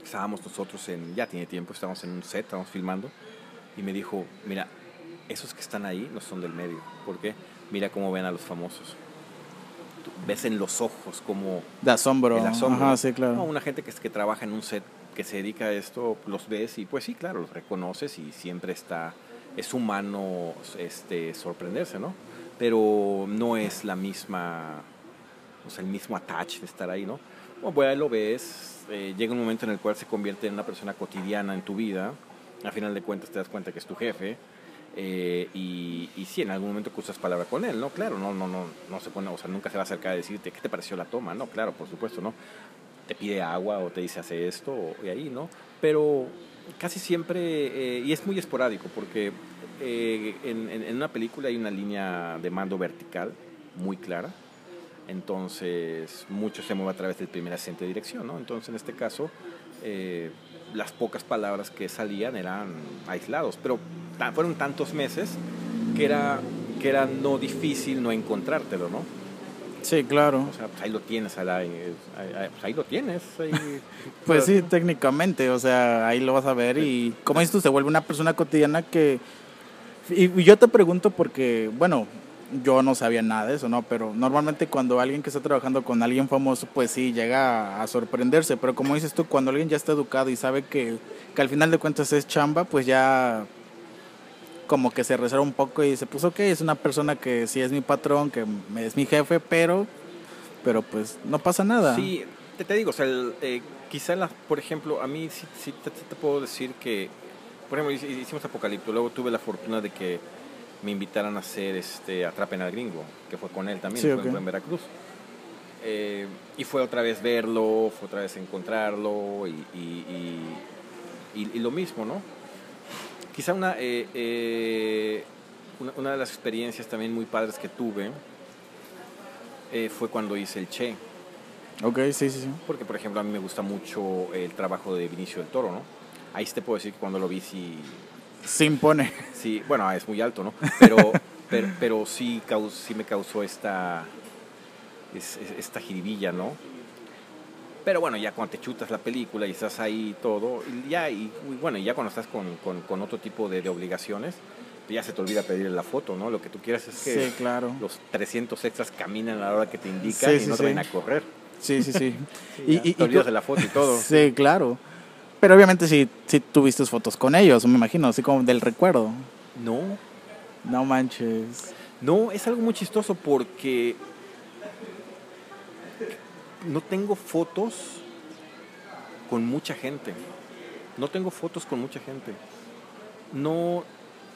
estábamos nosotros en, ya tiene tiempo, estábamos en un set, estábamos filmando, y me dijo, mira, esos que están ahí no son del medio, ¿por qué? Mira cómo ven a los famosos. ves en los ojos como... De asombro. El asombro. sí, claro. una gente que, que trabaja en un set, que se dedica a esto, los ves y pues sí, claro, los reconoces y siempre está, es humano este, sorprenderse, ¿no? pero no es la misma, o sea, el mismo attach de estar ahí, ¿no? Bueno, pues ahí lo ves, eh, llega un momento en el cual se convierte en una persona cotidiana en tu vida, al final de cuentas te das cuenta que es tu jefe, eh, y, y sí, en algún momento cruzas palabra con él, ¿no? Claro, no, no, no, no se pone, o sea, nunca se va a acercar a decirte, ¿qué te pareció la toma? No, claro, por supuesto, ¿no? Te pide agua o te dice hace esto, y ahí, ¿no? Pero casi siempre, eh, y es muy esporádico, porque eh, en, una película hay una línea de mando vertical muy clara, entonces mucho se mueve a través del primer asiento de dirección, ¿no? Entonces en este caso, eh, las pocas palabras que salían eran aislados, pero fueron tantos meses que era, que era no difícil no encontrártelo, ¿no? Sí, claro. O sea, pues ahí lo tienes, ahí, pues ahí, lo tienes. pues sí, técnicamente, o sea, ahí lo vas a ver y como dices tú, se vuelve una persona cotidiana que... Y yo te pregunto porque, bueno, yo no sabía nada de eso, ¿no? Pero normalmente cuando alguien que está trabajando con alguien famoso, pues sí, llega a, sorprenderse. Pero como dices tú, cuando alguien ya está educado y sabe que, que al final de cuentas es chamba, pues ya como que se reserva un poco y dice, pues ok, es una persona que sí es mi patrón, que es mi jefe, pero, pero pues no pasa nada. Sí, te, te digo, o sea, eh, quizá, por ejemplo, a mí sí, sí te, puedo decir que, por ejemplo, hicimos Apocalipto, luego tuve la fortuna de que me invitaran a hacer este Atrapen al Gringo, que fue con él también, fue en Veracruz. Eh, y fue otra vez verlo, fue otra vez encontrarlo y, y, y lo mismo, ¿no? Quizá eh, eh, una, una, de las experiencias también muy padres que tuve eh, fue cuando hice el Che. Ok, sí, sí, sí. Porque, por ejemplo, a mí me gusta mucho el trabajo de Vinicio del Toro, ¿no? Ahí sí te puedo decir que cuando lo vi sí... Se impone. Sí, bueno, es muy alto, ¿no? Pero, pero, pero sí, sí me causó esta, esta jiribilla, ¿no? Pero bueno, ya cuando te chutas la película y estás ahí todo, y ya, y, bueno, ya cuando estás con, con, otro tipo de, obligaciones, ya se te olvida pedir la foto, ¿no? Lo que tú quieras es que claro. los 300 extras caminen a la hora que te indican y no te vayan a correr. Sí, sí, sí. y, te olvidas de la foto y todo. Sí, claro. Pero obviamente si sí, tuviste fotos con ellos, me imagino, así como del recuerdo. No. No manches. No, es algo muy chistoso porque no tengo fotos con mucha gente. No tengo fotos con mucha gente. No,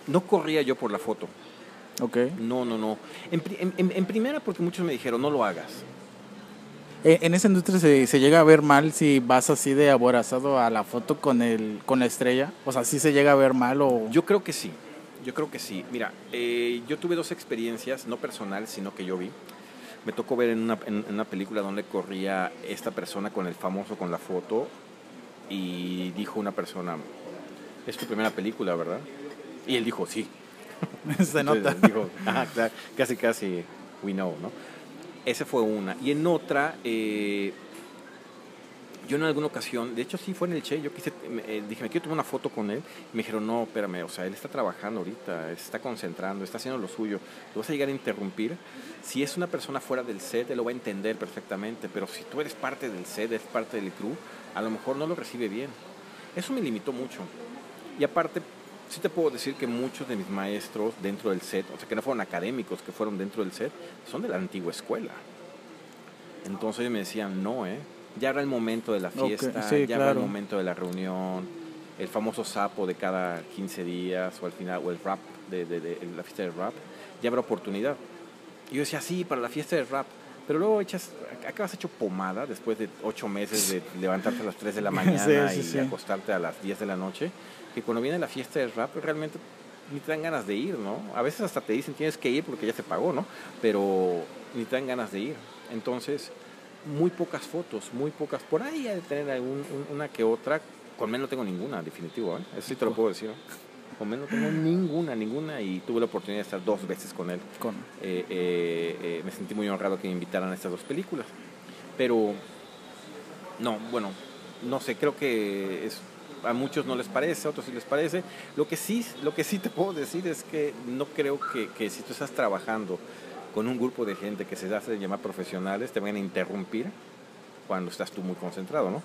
no corría yo por la foto. Ok. No, no, no. En, primera porque muchos me dijeron, no lo hagas. Eh, en esa industria se, llega a ver mal si vas así de aborazado a la foto con, el, con la estrella. O sea, ¿sí se llega a ver mal o...? Yo creo que sí. Yo creo que sí. Mira, eh, yo tuve dos experiencias, no personales, sino que yo vi me tocó ver en una, en una película donde corría esta persona con el famoso con la foto y dijo una persona, es tu primera película, ¿verdad? Y él dijo, sí. Se nota. dijo, ah, casi, casi, we know, ¿no? Esa fue una. Y en otra, eh, yo en alguna ocasión, de hecho sí fue en el Che, yo quise, eh, dije, me quiero tomar una foto con él. Y me dijeron, no, espérame, o sea, él está trabajando ahorita, está concentrando, está haciendo lo suyo. Lo vas a llegar a interrumpir. Si es una persona fuera del set, él lo va a entender perfectamente, pero si tú eres parte del set, eres parte del crew, a lo mejor no lo recibe bien. Eso me limitó mucho. Y aparte, sí te puedo decir que muchos de mis maestros dentro del set, o sea, que no fueron académicos, que fueron dentro del set, son de la antigua escuela. Entonces me decían, no, ¿eh? ya era el momento de la fiesta, ya era el momento de la reunión, el famoso sapo de cada 15 días o al final, o el rap, de, de, la fiesta del rap, ya habrá oportunidad. Y yo decía, sí, para la fiesta del rap. Pero luego echas, acabas hecho pomada después de ocho meses de levantarte a las 3 de la mañana y acostarte a las 10 de la noche, que cuando viene la fiesta del rap realmente ni te dan ganas de ir, ¿no? A veces hasta te dicen tienes que ir porque ya se pagó, ¿no? Pero ni te dan ganas de ir. Entonces, muy pocas fotos, muy pocas. Por ahí hay de tener algún, una que otra. Con menos no tengo ninguna, definitivo, ¿eh? Eso sí te lo puedo decir. Con menos no tengo ninguna, ninguna. Y tuve la oportunidad de estar dos veces con él. Con. Eh, eh, eh, me sentí muy honrado que me invitaran a estas dos películas. Pero, no, bueno, no sé, creo que es, a muchos no les parece, a otros sí les parece. Lo que sí, lo que sí te puedo decir es que no creo que, que si tú estás trabajando con un grupo de gente que se hace llamar profesionales, te van a interrumpir cuando estás tú muy concentrado, ¿no?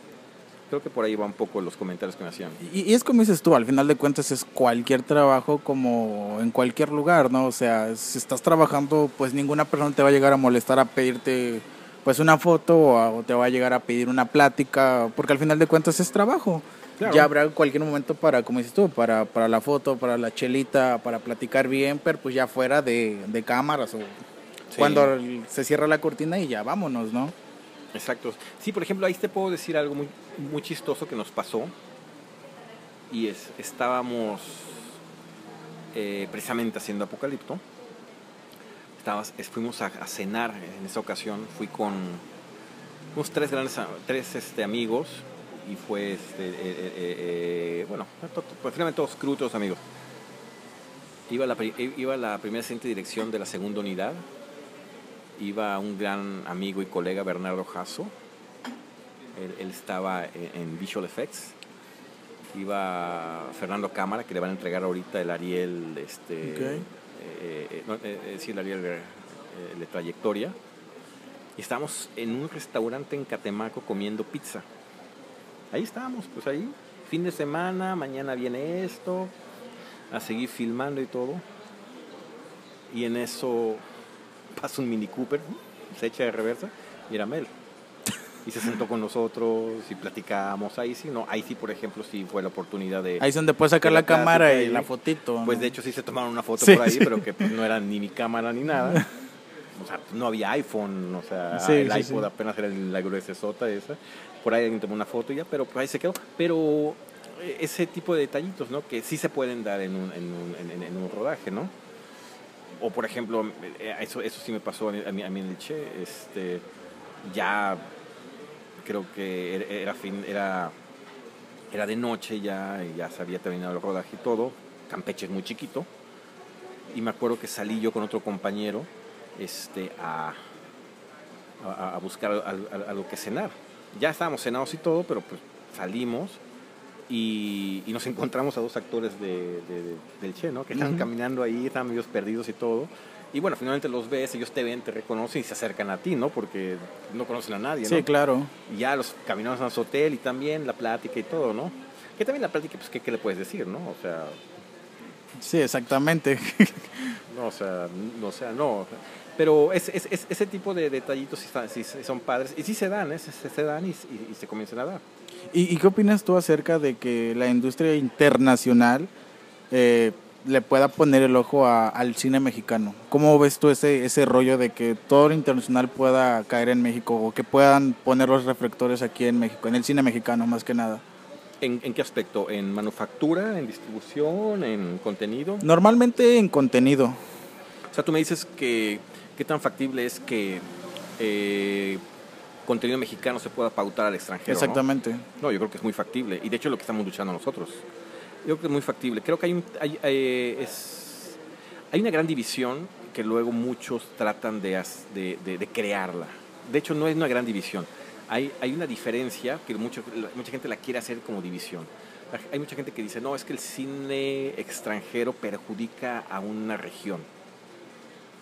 Creo que por ahí va un poco los comentarios que me hacían. Y, es como dices tú, al final de cuentas es cualquier trabajo como en cualquier lugar, ¿no? O sea, si estás trabajando, pues ninguna persona te va a llegar a molestar a pedirte pues una foto o, te va a llegar a pedir una plática, porque al final de cuentas es trabajo. Ya habrá cualquier momento para, como dices tú, para, para la foto, para la chelita, para platicar bien, pero pues ya fuera de, de cámaras o cuando se cierra la cortina y ya vámonos, ¿no? Exacto. Sí, por ejemplo, ahí te puedo decir algo muy, muy chistoso que nos pasó. Y es, estábamos eh, precisamente haciendo Apocalipto. Estabas, fuimos a, cenar en esa ocasión. Fui con unos tres grandes tres este, amigos y fue, este, eh, eh, eh, bueno, pues finalmente todos crutos amigos. Iba la, iba la primera de dirección de la segunda unidad, iba un gran amigo y colega, Bernardo Jasso, él, estaba en, Visual Effects, iba Fernando Cámara, que le van a entregar ahorita el Ariel, este, sí, el Ariel de trayectoria, y estábamos en un restaurante en Catemaco comiendo pizza. Ahí estábamos, pues ahí, fin de semana, mañana viene esto, a seguir filmando y todo. Y en eso pasa un Mini Cooper, se echa de reversa y era Mel. Y se sentó con nosotros y platicamos. Ahí sí, no, ahí sí, por ejemplo, sí fue la oportunidad de. Ahí es donde puedes sacar la, cámara y, la fotito. Pues de hecho sí se tomaron una foto por ahí, pero que pues, no era ni mi cámara ni nada. O sea, no había iPhone, o sea, el iPod apenas era la gruesa sota esa. Por ahí alguien tomó una foto ya, pero por ahí se quedó. Pero eh, ese tipo de detallitos, ¿no? Que sí se pueden dar en un, en un, en, un rodaje, ¿no? O por ejemplo, eh, eso, eso sí me pasó a mí, a mí en el Che, este, ya creo que er, era fin, era, era de noche ya, ya se había terminado el rodaje y todo. Campeche es muy chiquito. Y me acuerdo que salí yo con otro compañero este, a, a, buscar algo que cenar. Ya estábamos cenados y todo, pero pues salimos y, nos encontramos a dos actores de, del Che, ¿no? Que están caminando ahí, están medio perdidos y todo. Y bueno, finalmente los ves, ellos te ven, te reconocen y se acercan a ti, ¿no? Porque no conocen a nadie, ¿no? Sí, claro. Y ya los caminamos a su hotel y también la plática y todo, ¿no? Que también la plática, pues, ¿qué, qué le puedes decir, no? O sea... Sí, exactamente. no, o sea, no, o sea, no. Pero es, es, ese tipo de detallitos sí, son padres y sí se dan, ¿eh? se, dan y, se comienzan a dar. ¿Y, qué opinas tú acerca de que la industria internacional eh, le pueda poner el ojo al cine mexicano? ¿Cómo ves tú ese, ese rollo de que todo lo internacional pueda caer en México o que puedan poner los reflectores aquí en México, en el cine mexicano más que nada? ¿En, ¿En, qué aspecto? ¿En manufactura, en distribución, en contenido? Normalmente en contenido. O sea, tú me dices que ¿Qué tan factible es que eh, contenido mexicano se pueda pautar al extranjero? Exactamente. ¿no? yo creo que es muy factible. Y de hecho es lo que estamos luchando nosotros. Yo creo que es muy factible. Creo que hay, hay, eh, es, hay una gran división que luego muchos tratan de, de, de, crearla. De hecho, no es una gran división. Hay, hay una diferencia que mucho, mucha gente la quiere hacer como división. Hay mucha gente que dice, no, es que el cine extranjero perjudica a una región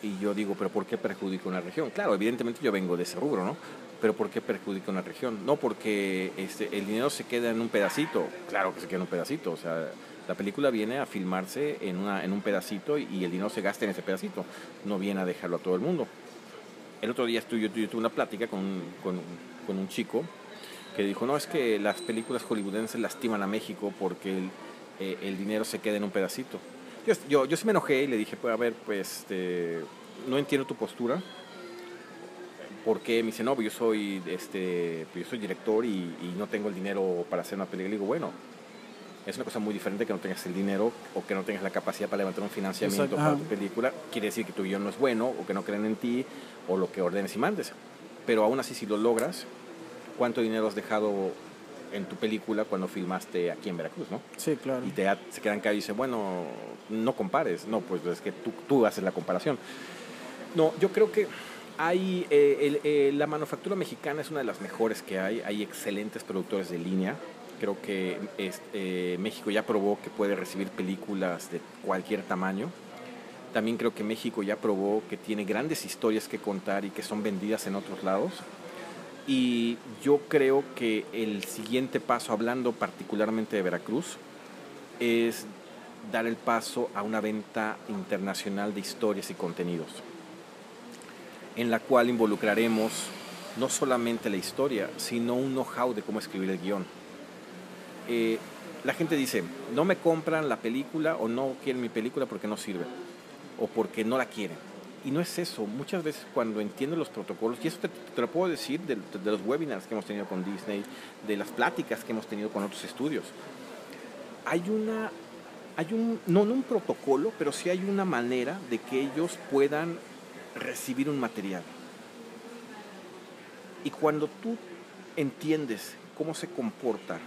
y yo digo, pero ¿por qué perjudica una región? Claro, evidentemente yo vengo de ese rubro, ¿no? Pero ¿por qué perjudica una región? No porque este, el dinero se queda en un pedacito, claro que se queda en un pedacito, o sea, la película viene a filmarse en, una, en un pedacito y el dinero se gasta en ese pedacito, no viene a dejarlo a todo el mundo. El otro día yo, yo tuve una plática con, con, con, un chico que dijo, no, es que las películas hollywoodenses lastiman a México porque el, eh, el dinero se queda en un pedacito. Yo, yo, sí me enojé y le dije, pues a ver, pues este, no entiendo tu postura. Porque me dice, no, pues, yo soy, este, pues, yo soy director y, no tengo el dinero para hacer una película. Le digo, bueno, es una cosa muy diferente que no tengas el dinero o que no tengas la capacidad para levantar un financiamiento para tu película. Quiere decir que tu guion no es bueno o que no creen en ti o lo que ordenes y mandes. Pero aún así, si lo logras, ¿cuánto dinero has dejado en tu película cuando filmaste aquí en Veracruz, ¿no? Sí, claro. Y te, se quedan acá y dicen, bueno, no compares. No, pues es que tú, tú haces la comparación. No, yo creo que hay, eh, eh, la manufactura mexicana es una de las mejores que hay. Hay excelentes productores de línea. Creo que eh, México ya probó que puede recibir películas de cualquier tamaño. También creo que México ya probó que tiene grandes historias que contar y que son vendidas en otros lados. Y yo creo que el siguiente paso, hablando particularmente de Veracruz, es dar el paso a una venta internacional de historias y contenidos, en la cual involucraremos no solamente la historia, sino un know-how de cómo escribir el guion. Eh, la gente dice, no me compran la película o no quieren mi película porque no sirve, o porque no la quieren y no es eso. Muchas veces cuando entiendo los protocolos, y eso te, lo puedo decir de, los webinars que hemos tenido con Disney, de las pláticas que hemos tenido con otros estudios, hay una, hay un, no, no un protocolo, pero sí hay una manera de que ellos puedan recibir un material. Y cuando tú entiendes cómo se comporta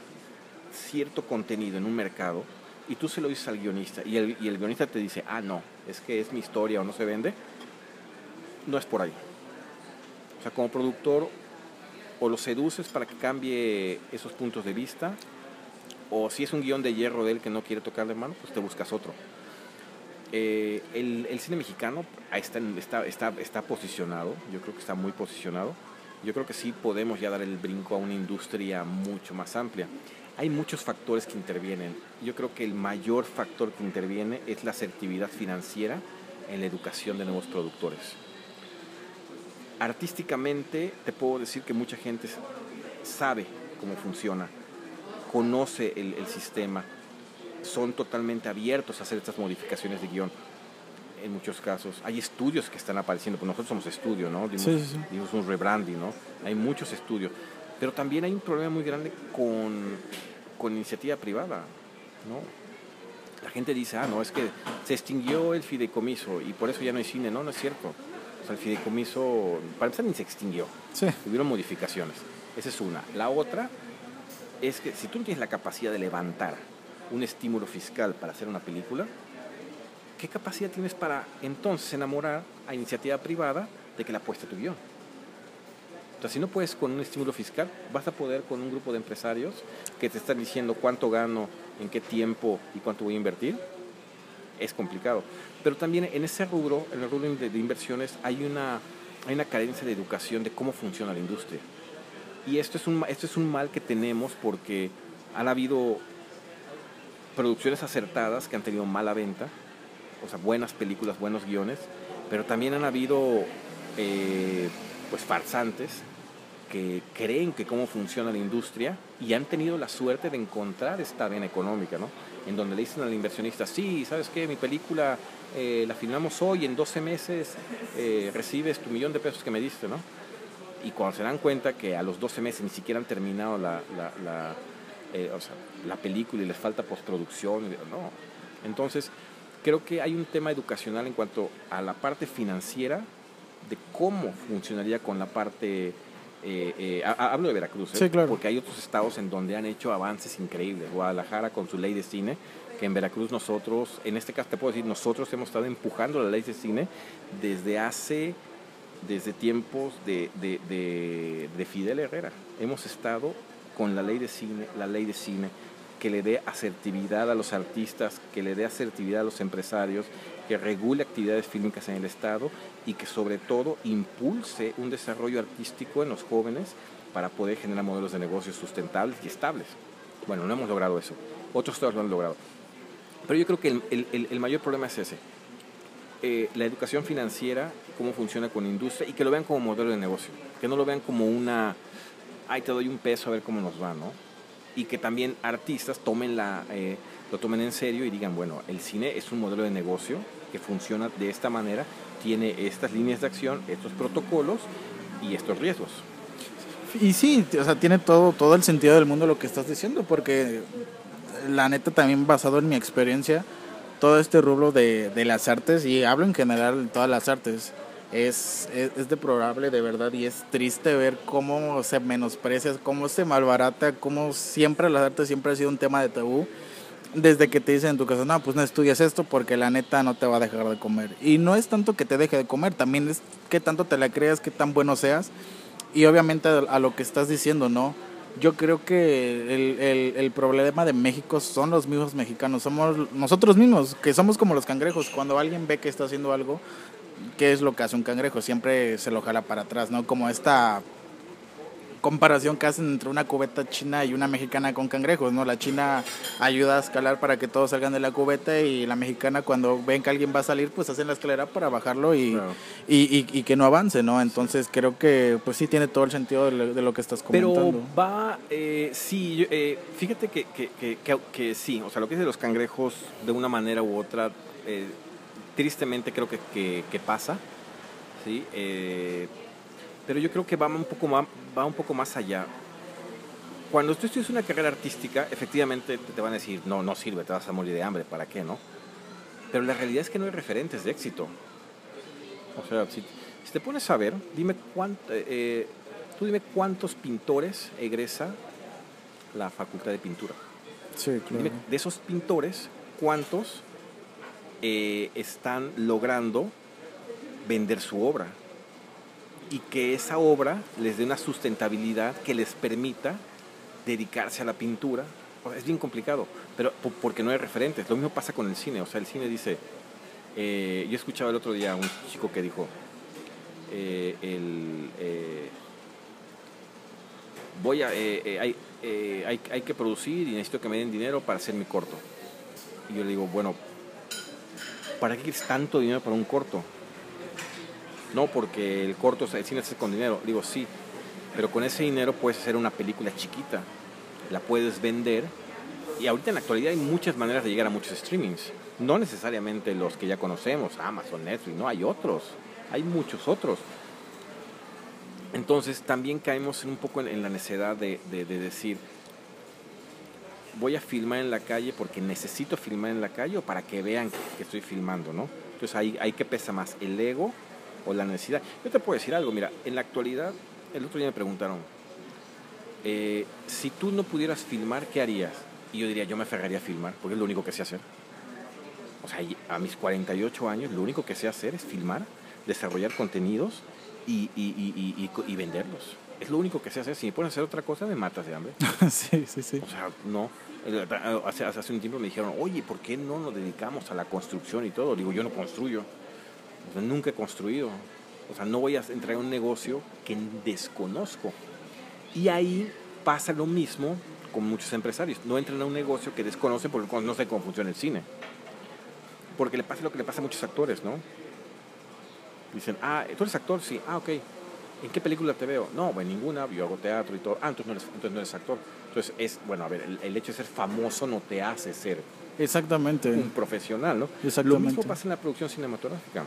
cierto contenido en un mercado y tú se lo dices al guionista y el, y el guionista te dice, ah, no, es que es mi historia o no se vende, no es por ahí. O sea, como productor, o lo seduces para que cambie esos puntos de vista, o si es un guion de hierro de él que no quiere tocarle mano, pues te buscas otro. Eh, el, cine mexicano está, está posicionado, yo creo que está muy posicionado. Yo creo que sí podemos ya dar el brinco a una industria mucho más amplia. Hay muchos factores que intervienen. Yo creo que el mayor factor que interviene es la asertividad financiera en la educación de nuevos productores. Artísticamente te puedo decir que mucha gente sabe cómo funciona, conoce el, el sistema, son totalmente abiertos a hacer estas modificaciones de guion en muchos casos. Hay estudios que están apareciendo, pues nosotros somos estudio, ¿no? Dimos, Sí, sí, sí. dimos un rebranding, ¿no? Hay muchos estudios. Pero también hay un problema muy grande con, con iniciativa privada, ¿no? La gente dice, ah, no, es que se extinguió el fideicomiso y por eso ya no hay cine. No, no es cierto. Sea, el fideicomiso, para empezar, ni se extinguió. Sí. Hubieron modificaciones. Esa es una. La otra es que si tú no tienes la capacidad de levantar un estímulo fiscal para hacer una película, ¿qué capacidad tienes para entonces enamorar a iniciativa privada de que la apueste tu guion? O sea, si no puedes con un estímulo fiscal, vas a poder con un grupo de empresarios que te están diciendo cuánto gano, en qué tiempo y cuánto voy a invertir. Es complicado. Pero también en ese rubro, en el rubro de, de inversiones, hay una, hay una carencia de educación de cómo funciona la industria. Y esto es un, esto es un mal que tenemos porque han habido producciones acertadas que han tenido mala venta, o sea, buenas películas, buenos guiones, pero también han habido eh, pues farsantes que creen que cómo funciona la industria y han tenido la suerte de encontrar esta vena económica, ¿no? En donde le dicen al inversionista, sí, ¿sabes qué? Mi película eh, la filmamos hoy, en 12 meses eh, recibes tu millón de pesos que me diste, ¿no? Y cuando se dan cuenta que a los 12 meses ni siquiera han terminado la, la, la, eh, película y les falta postproducción, no. Entonces, creo que hay un tema educacional en cuanto a la parte financiera de cómo funcionaría con la parte eh, eh, hablo de Veracruz, ¿eh? sí, claro. porque hay otros estados en donde han hecho avances increíbles. Guadalajara con su ley de cine, que en Veracruz nosotros, en este caso te puedo decir, nosotros hemos estado empujando la ley de cine desde hace, desde tiempos de, de, de, de Fidel Herrera. Hemos estado con la ley de cine, la ley de cine que le dé asertividad a los artistas, que le dé asertividad a los empresarios, que regule actividades fílmicas en el Estado y que sobre todo impulse un desarrollo artístico en los jóvenes para poder generar modelos de negocios sustentables y estables. Bueno, no hemos logrado eso. Otros estados lo han logrado. Pero yo creo que el, el, el mayor problema es ese. Eh, la educación financiera, cómo funciona con industria y que lo vean como modelo de negocio. Que no lo vean como una, ay, te doy un peso a ver cómo nos va, ¿no? y que también artistas tomen la, eh, lo tomen en serio y digan, bueno, el cine es un modelo de negocio que funciona de esta manera, tiene estas líneas de acción, estos protocolos y estos riesgos. Y sí, o sea, tiene todo, todo el sentido del mundo lo que estás diciendo, porque la neta también basado en mi experiencia, todo este rubro de, de las artes, y hablo en general de todas las artes, es, es, es, deplorable de verdad y es triste ver cómo se menosprecia, cómo se malbarata, cómo siempre las artes siempre ha sido un tema de tabú. Desde que te dicen en tu casa, no, pues no estudias esto porque la neta no te va a dejar de comer. Y no es tanto que te deje de comer, también es que tanto te la creas, que tan bueno seas. Y obviamente a lo que estás diciendo, ¿no? Yo creo que el, el, el problema de México son los mismos mexicanos, somos nosotros mismos, que somos como los cangrejos. Cuando alguien ve que está haciendo algo, ¿qué es lo que hace un cangrejo? Siempre se lo jala para atrás, ¿no? Como esta comparación que hacen entre una cubeta china y una mexicana con cangrejos, ¿no? La china ayuda a escalar para que todos salgan de la cubeta y la mexicana cuando ven que alguien va a salir, pues hacen la escalera para bajarlo y, claro. y, y, y, que no avance, ¿no? Entonces creo que pues sí tiene todo el sentido de lo, de lo que estás comentando. Pero va, eh, sí, eh, fíjate que, que, que, que, sí, o sea, lo que es de los cangrejos de una manera u otra... Eh, tristemente creo que, que, que pasa, ¿sí? Eh, pero yo creo que va un, poco más, va un poco más allá. Cuando tú estudias una carrera artística, efectivamente te van a decir, no, no sirve, te vas a morir de hambre, ¿para qué, no? Pero la realidad es que no hay referentes de éxito. O sea, si, si te pones a ver, dime cuánto, eh, tú dime cuántos pintores egresa la facultad de pintura. Sí, claro. Dime, de esos pintores, ¿cuántos eh, están logrando vender su obra? Y que esa obra les dé una sustentabilidad que les permita dedicarse a la pintura. Es bien complicado, pero po- porque no hay referentes. Lo mismo pasa con el cine. O sea, el cine dice, eh, yo escuchaba el otro día a un chico que dijo, eh, el, eh, voy a, hay, hay, hay que producir y necesito que me den dinero para hacer mi corto. Y yo le digo, bueno, ¿para qué quieres tanto dinero para un corto? No, porque el corto, el cine se hace con dinero. Digo, sí, pero con ese dinero puedes hacer una película chiquita, la puedes vender. Y ahorita en la actualidad hay muchas maneras de llegar a muchos streamings. No necesariamente los que ya conocemos, Amazon, Netflix, no, hay otros. Hay muchos otros. Entonces también caemos un poco en, la necedad de, de- de decir, voy a filmar en la calle porque necesito filmar en la calle o para que vean que, que estoy filmando, ¿no? Entonces ahí, ahí que pesa más, el ego o la necesidad. Yo te puedo decir algo, mira, en la actualidad, el otro día me preguntaron, eh, si tú no pudieras filmar, ¿qué harías? Y yo diría, yo me aferraría a filmar, porque es lo único que sé hacer. O sea, a mis 48 años, lo único que sé hacer es filmar, desarrollar contenidos y, y- y- y venderlos. Es lo único que sé hacer. Si me pones a hacer otra cosa, me matas de hambre. sí, sí, sí. O sea, no. Eh, Hace, hace un tiempo me dijeron, oye, ¿por qué no nos dedicamos a la construcción y todo? Digo, yo no construyo. O sea, nunca he construido. O sea, no voy a entrar en un negocio que desconozco. Y ahí pasa lo mismo con muchos empresarios. No entran a un negocio que desconocen porque no sé cómo funciona el cine. Porque le pasa lo que le pasa a muchos actores, ¿no? Dicen, ah, ¿tú eres actor? Sí. Ah, ok. ¿En qué película te veo? No, en ninguna. Yo hago teatro y todo. Ah, entonces no eres, entonces no eres actor. Entonces es, bueno, a ver, el, el hecho de ser famoso no te hace ser Exactamente. un profesional, ¿no? Lo Exactamente. mismo pasa en la producción cinematográfica.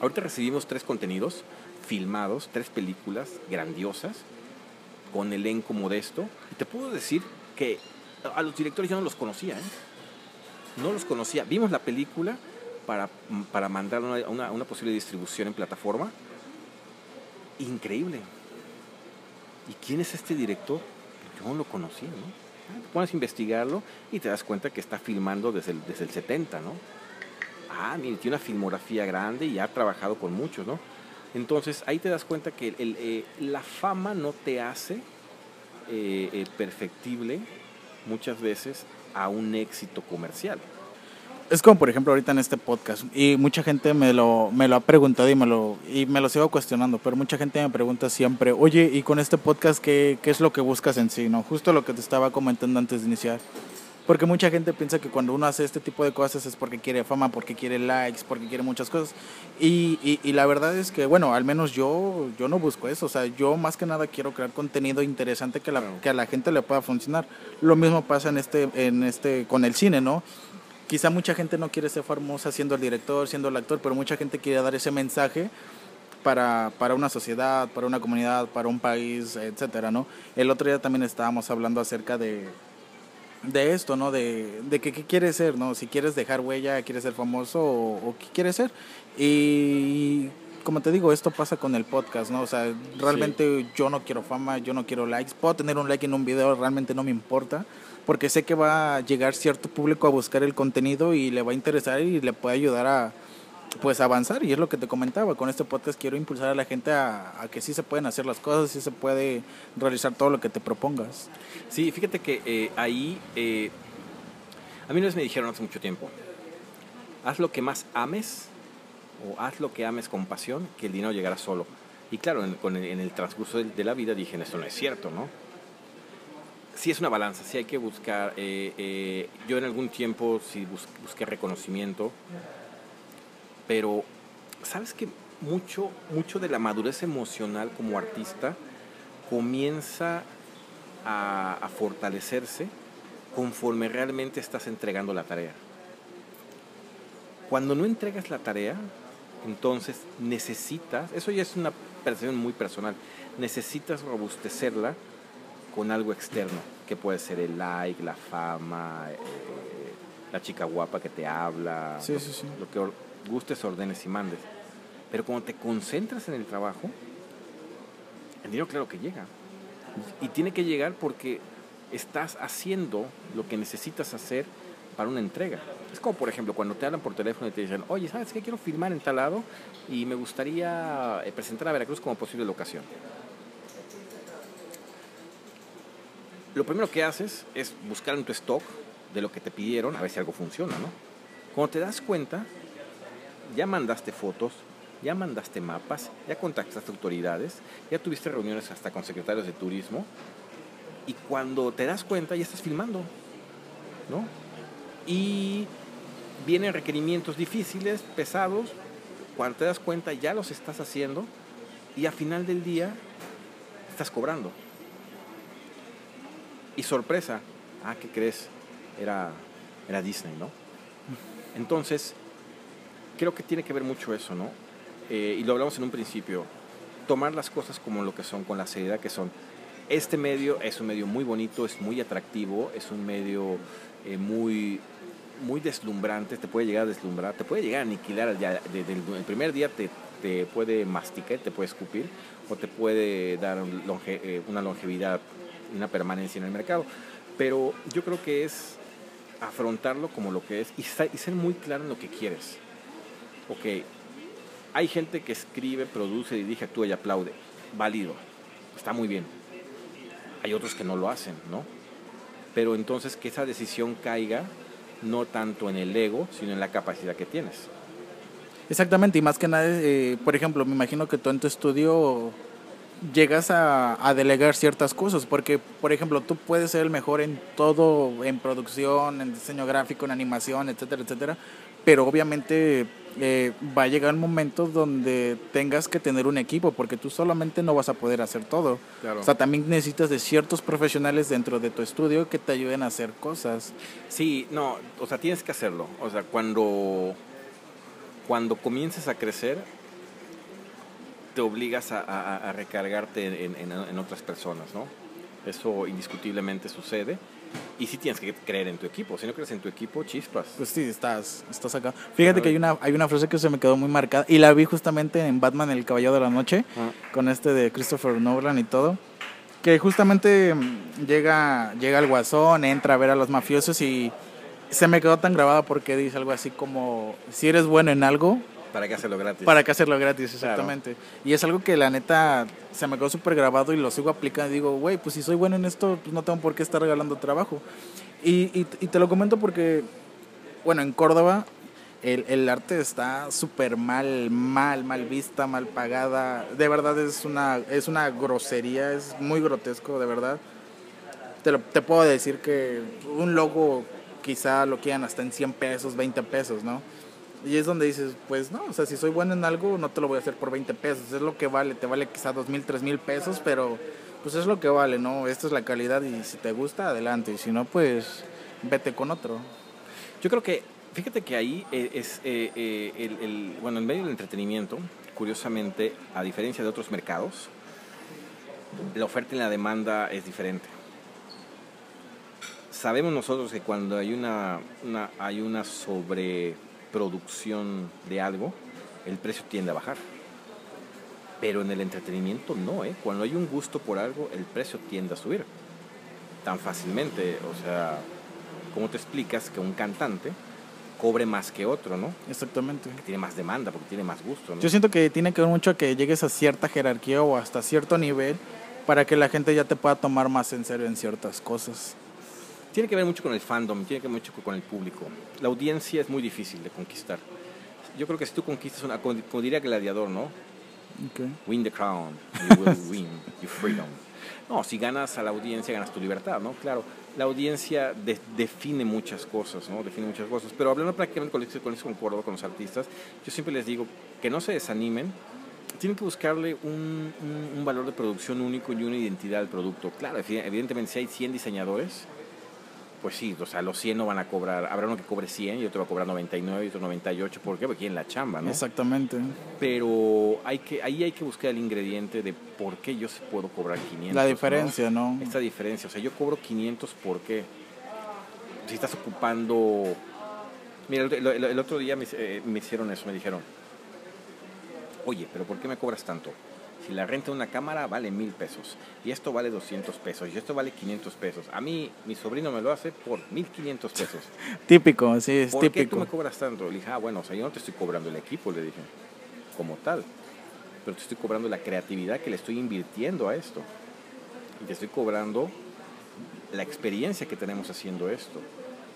Ahorita recibimos tres contenidos filmados, tres películas grandiosas, con elenco modesto. Y te puedo decir que a los directores yo no los conocía, ¿eh? No los conocía. Vimos la película para, para mandar una, posible distribución en plataforma. Increíble. ¿Y quién es este director? Yo no lo conocía, ¿no? Ah, Te pones a investigarlo y te das cuenta que está filmando desde desde el 70, ¿no? Ah, mire, tiene una filmografía grande y ha trabajado con muchos, ¿no? Entonces ahí te das cuenta que eh, la fama no te hace eh, eh, perfectible muchas veces a un éxito comercial. Es como por ejemplo ahorita en este podcast y mucha gente me lo, me lo ha preguntado y me lo, y me lo sigo cuestionando, pero mucha gente me pregunta siempre, oye, ¿y con este podcast qué, qué es lo que buscas en sí? ¿no? Justo lo que te estaba comentando antes de iniciar. Porque mucha gente piensa que cuando uno hace este tipo de cosas es porque quiere fama, porque quiere likes, porque quiere muchas cosas. Y, y, y la verdad es que, bueno, al menos yo, yo no busco eso. O sea, yo más que nada quiero crear contenido interesante que, la, Claro. que a la gente le pueda funcionar. Lo mismo pasa en este, en este, con el cine, ¿no? Quizá mucha gente no quiere ser famosa siendo el director, siendo el actor, pero mucha gente quiere dar ese mensaje para, para una sociedad, para una comunidad, para un país, etcétera, ¿no? El otro día también estábamos hablando acerca de, de esto, ¿no? De, de que qué quieres ser, ¿no? Si quieres dejar huella, quieres ser famoso o, o qué quieres ser. Y como te digo, esto pasa con el podcast, ¿no? O sea, realmente yo no quiero fama, yo no quiero likes. Puedo tener un like en un video, realmente no me importa, porque sé que va a llegar cierto público a buscar el contenido y le va a interesar y le puede ayudar a pues avanzar y es lo que te comentaba con este podcast quiero impulsar a la gente a, a que sí se pueden hacer las cosas sí se puede realizar todo lo que te propongas Sí, fíjate que eh, ahí, eh, a mí una vez me dijeron hace mucho tiempo, haz lo que más ames o haz lo que ames con pasión, que el dinero llegará solo. Y claro, en, con el, en el transcurso de, de la vida dije, esto no es cierto, ¿no? Sí es una balanza, sí hay que buscar, eh, eh, yo en algún tiempo sí bus- busqué reconocimiento, pero sabes que mucho, mucho de la madurez emocional como artista comienza a, a fortalecerse conforme realmente estás entregando la tarea. Cuando no entregas la tarea, entonces necesitas, eso ya es una percepción muy personal, necesitas robustecerla con algo externo, que puede ser el like, la fama, eh, la chica guapa que te habla, Sí, lo, sí, sí. lo que gustes, ordenes y mandes. Pero cuando te concentras en el trabajo, el dinero claro que llega. Y tiene que llegar porque estás haciendo lo que necesitas hacer para una entrega. Es como, por ejemplo, cuando te hablan por teléfono y te dicen, oye, ¿sabes qué? Quiero filmar en tal lado y me gustaría eh, presentar a Veracruz como posible locación. Lo primero que haces es buscar en tu stock de lo que te pidieron, a ver si algo funciona, ¿no? Cuando te das cuenta, ya mandaste fotos, ya mandaste mapas, ya contactaste autoridades, ya tuviste reuniones hasta con secretarios de turismo, y cuando te das cuenta ya estás filmando, ¿no? Y vienen requerimientos difíciles, pesados, cuando te das cuenta ya los estás haciendo y a final del día estás cobrando. Y sorpresa, ah, ¿qué crees? Era, era Disney, ¿no? Entonces, creo que tiene que ver mucho eso, ¿no? Eh, y lo hablamos en un principio, tomar las cosas como lo que son, con la seriedad que son. Este medio es un medio muy bonito, es muy atractivo, es un medio eh, muy, muy deslumbrante, te puede llegar a deslumbrar, te puede llegar a aniquilar el primer día te, te, puede masticar, te puede escupir o te puede dar eh, una longevidad una permanencia en el mercado. Pero yo creo que es afrontarlo como lo que es y, ser muy claro en lo que quieres. Ok, hay gente que escribe, produce, dirige, actúa y aplaude. Válido, está muy bien. Hay otros que no lo hacen, ¿no? Pero entonces que esa decisión caiga no tanto en el ego, sino en la capacidad que tienes. Exactamente, y más que nada, eh, por ejemplo, me imagino que tú en tu estudio llegas a, delegar ciertas cosas, porque por ejemplo tú puedes ser el mejor en todo, en producción, en diseño gráfico, en animación, etcétera, etcétera, pero obviamente eh, va a llegar un momento donde tengas que tener un equipo, porque tú solamente no vas a poder hacer todo. O sea, también necesitas de ciertos profesionales dentro de tu estudio que te ayuden a hacer cosas. Sí, no, o sea, tienes que hacerlo. O sea, cuando, cuando comiences a crecer, te obligas a, recargarte en, otras personas, ¿no? Eso indiscutiblemente sucede. Y sí tienes que creer en tu equipo. Si no crees en tu equipo, chispas. Pues sí, estás, estás acá. Fíjate que hay una, hay una frase que se me quedó muy marcada. Y la vi justamente en Batman, El Caballero de la Noche, ah. con este de Christopher Nolan y todo. Que justamente mm, llega, llega el guasón, entra a ver a los mafiosos y se me quedó tan grabada porque dice algo así como, si eres bueno en algo, ¿Para qué hacerlo gratis? ¿Para qué hacerlo gratis? Exactamente. Y es algo que la neta se me quedó súper grabado y lo sigo aplicando. Digo, güey, pues si soy bueno en esto, pues no tengo por qué estar regalando trabajo. Y, y, te lo comento porque, bueno, en Córdoba el, el arte está súper mal, mal, mal vista, mal pagada. De verdad es una, es una grosería, es muy grotesco, de verdad. Te, lo, te puedo decir que un logo quizá lo quieran hasta en 100 pesos, 20 pesos, ¿no? Y es donde dices, pues no, o sea, si soy bueno en algo, no te lo voy a hacer por 20 pesos, es lo que vale, te vale quizá 2 mil, 3 mil pesos, pero pues es lo que vale, ¿no? Esta es la calidad y si te gusta, adelante, y si no, pues vete con otro. Yo creo que, fíjate que ahí eh, es, eh, eh, el, bueno, en medio del entretenimiento, curiosamente, a diferencia de otros mercados, la oferta y la demanda es diferente. Sabemos nosotros que cuando hay una hay una sobre producción de algo, el precio tiende a bajar. Pero en el entretenimiento no, ¿eh? Cuando hay un gusto por algo, el precio tiende a subir. Tan fácilmente, o sea, ¿cómo te explicas que un cantante cobre más que otro, ¿no? Exactamente. Que tiene más demanda, porque tiene más gusto, Yo siento que tiene que ver mucho que llegues a cierta jerarquía o hasta cierto nivel para que la gente ya te pueda tomar más en serio en ciertas cosas tiene que ver mucho con el fandom, tiene que ver mucho con el público. La audiencia es muy difícil de conquistar. Yo creo que si tú conquistas una, como, diría Gladiador, ¿no? Win the crown, you will win your freedom. No, si ganas a la audiencia, ganas tu libertad, ¿no? Claro, la audiencia define muchas cosas, ¿no? Define muchas cosas. Pero hablando prácticamente con eso, con eso concuerdo con los artistas, yo siempre les digo que no se desanimen, tienen que buscarle un, un, un, valor de producción único y una identidad al producto. Claro, evidentemente si hay 100 diseñadores, pues sí, o sea, los 100 no van a cobrar, habrá uno que cobre 100 y otro va a cobrar 99 y otro 98, ¿por qué? Porque quieren la chamba, ¿no? Exactamente. Pero hay que, ahí hay que buscar el ingrediente de por qué yo puedo cobrar 500. La diferencia, ¿no? Esta diferencia, o sea, yo cobro 500, ¿por qué? Si estás ocupando... Mira, el, otro día me, eh, me hicieron eso, me dijeron, oye, pero ¿por qué me cobras tanto? Si la renta de una cámara vale mil pesos y esto vale 200 pesos y esto vale 500 pesos. A mí, mi sobrino me lo hace por 1500 pesos. típico, sí, es ¿Por típico. qué tú me cobras tanto? Le dije, ah, bueno, o sea, yo no te estoy cobrando el equipo, le dije, como tal. Pero te estoy cobrando la creatividad que le estoy invirtiendo a esto. Y te estoy cobrando la experiencia que tenemos haciendo esto.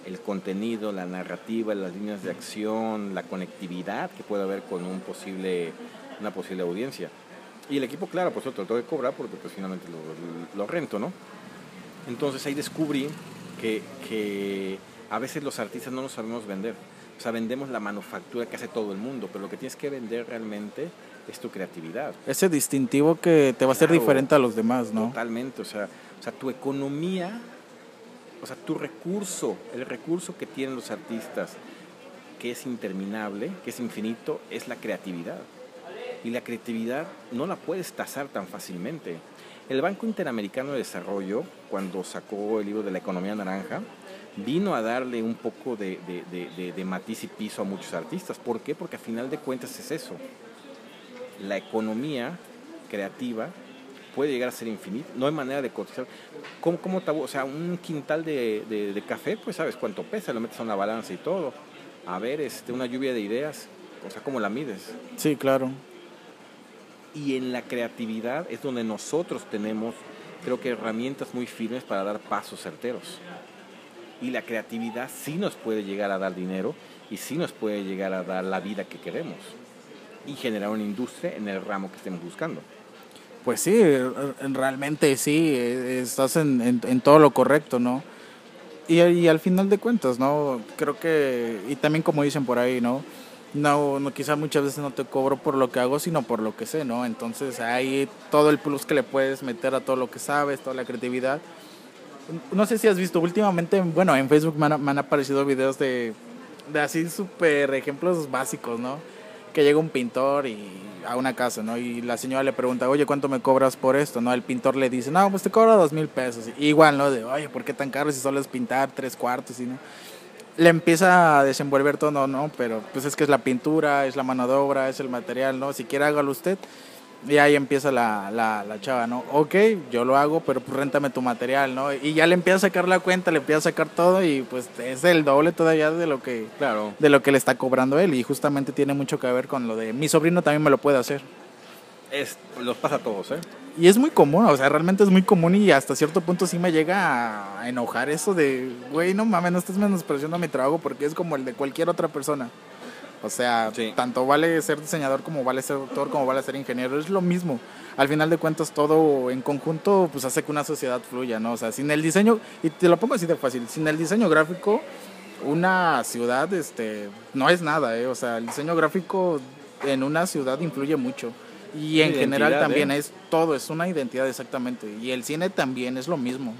El contenido, la narrativa, las líneas de acción, la conectividad que puede haber con un posible, una posible audiencia. Y el equipo, claro, pues yo te lo tengo que cobrar porque pues finalmente lo, lo rento, ¿no? Entonces ahí descubrí que, que a veces los artistas no nos sabemos vender. O sea, vendemos la manufactura que hace todo el mundo, pero lo que tienes que vender realmente es tu creatividad. Ese distintivo que te va a hacer Claro. diferente a los demás, ¿no? Totalmente, o sea, o sea, tu economía, o sea, tu recurso, el recurso que tienen los artistas, que es interminable, que es infinito, es la creatividad. Y la creatividad no la puedes tasar tan fácilmente. El Banco Interamericano de Desarrollo, cuando sacó el libro de la economía naranja, vino a darle un poco de, de- de- de- matiz y piso a muchos artistas. ¿Por qué? Porque a final de cuentas es eso. La economía creativa puede llegar a ser infinita. No hay manera de cotizar. ¿Cómo, cómo tabú? O sea, un quintal de, de- de café, pues sabes cuánto pesa, lo metes a una balanza y todo. A ver, este, una lluvia de ideas, o sea, ¿cómo la mides? Sí, claro. Y en la creatividad es donde nosotros tenemos, creo que, herramientas muy firmes para dar pasos certeros. Y la creatividad sí nos puede llegar a dar dinero y sí nos puede llegar a dar la vida que queremos. Y generar una industria en el ramo que estemos buscando. Pues sí, r- realmente sí, eh, estás en, en- en todo lo correcto, ¿no? Y, y al final de cuentas, ¿no? Creo que, y también como dicen por ahí, ¿no? No, no, quizá muchas veces no te cobro por lo que hago, sino por lo que sé, ¿no? Entonces hay todo el plus que le puedes meter a todo lo que sabes, toda la creatividad. No sé si has visto últimamente, bueno, en Facebook me han, me han aparecido videos de, de así súper ejemplos básicos, ¿no? Que llega un pintor y a una casa, ¿no? Y la señora le pregunta, oye, ¿cuánto me cobras por esto? ¿No? El pintor le dice, no, pues te cobro dos mil pesos. Igual, ¿no? De, oye, ¿por qué tan caro si solo es pintar tres cuartos? Y no. Le empieza a desenvolver todo, no, pero pues es que es la pintura, es la mano de obra, es el material, ¿no? Si quiere hágalo usted. Y ahí empieza la, la, la chava, ¿no? Ok, yo lo hago, pero pues réntame tu material, ¿no? Y ya le empieza a sacar la cuenta, le empieza a sacar todo y pues es el doble todavía de lo que Claro. de lo que le está cobrando él y justamente tiene mucho que ver con lo de mi sobrino también me lo puede hacer. Es, los pasa a todos, ¿eh? Y es muy común, o sea, realmente es muy común y hasta cierto punto sí me llega a enojar eso de, güey, no mames, no estás menospreciando mi trabajo porque es como el de cualquier otra persona. O sea, Sí. tanto vale ser diseñador como vale ser doctor, como vale ser ingeniero, es lo mismo. Al final de cuentas todo en conjunto pues hace que una sociedad fluya, ¿no? O sea, sin el diseño, y te lo pongo así de fácil, sin el diseño gráfico, una ciudad este no es nada, ¿eh? O sea, el diseño gráfico en una ciudad influye mucho. Y en general también ¿eh? es todo, es una identidad exactamente. Y el cine también es lo mismo.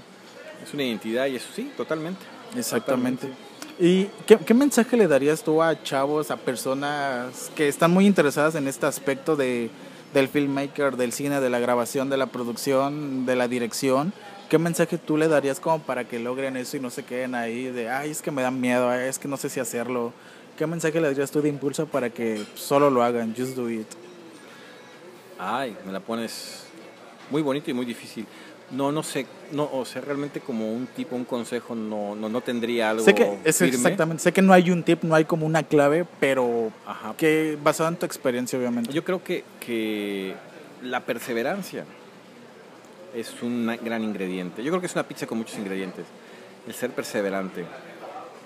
Es una identidad y eso sí, totalmente. Exactamente. ¿Y qué, qué mensaje le darías tú a chavos, a personas que están muy interesadas en este aspecto de, del filmmaker, del cine, de la grabación, de la producción, de la dirección? ¿Qué mensaje tú le darías como para que logren eso y no se queden ahí de, ay, es que me dan miedo, ay, es que no sé si hacerlo? ¿Qué mensaje le darías tú de impulso para que solo lo hagan, just do it? Ay, me la pones muy bonito y muy difícil. No, no sé, no, o sea, realmente como un tipo, un consejo, no, no, no tendría algo Sé que, es firme. exactamente, sé que no hay un tip, no hay como una clave, pero Ajá. que basado en tu experiencia, obviamente. Yo creo que, que la perseverancia es un gran ingrediente. Yo creo que es una pizza con muchos ingredientes. El ser perseverante.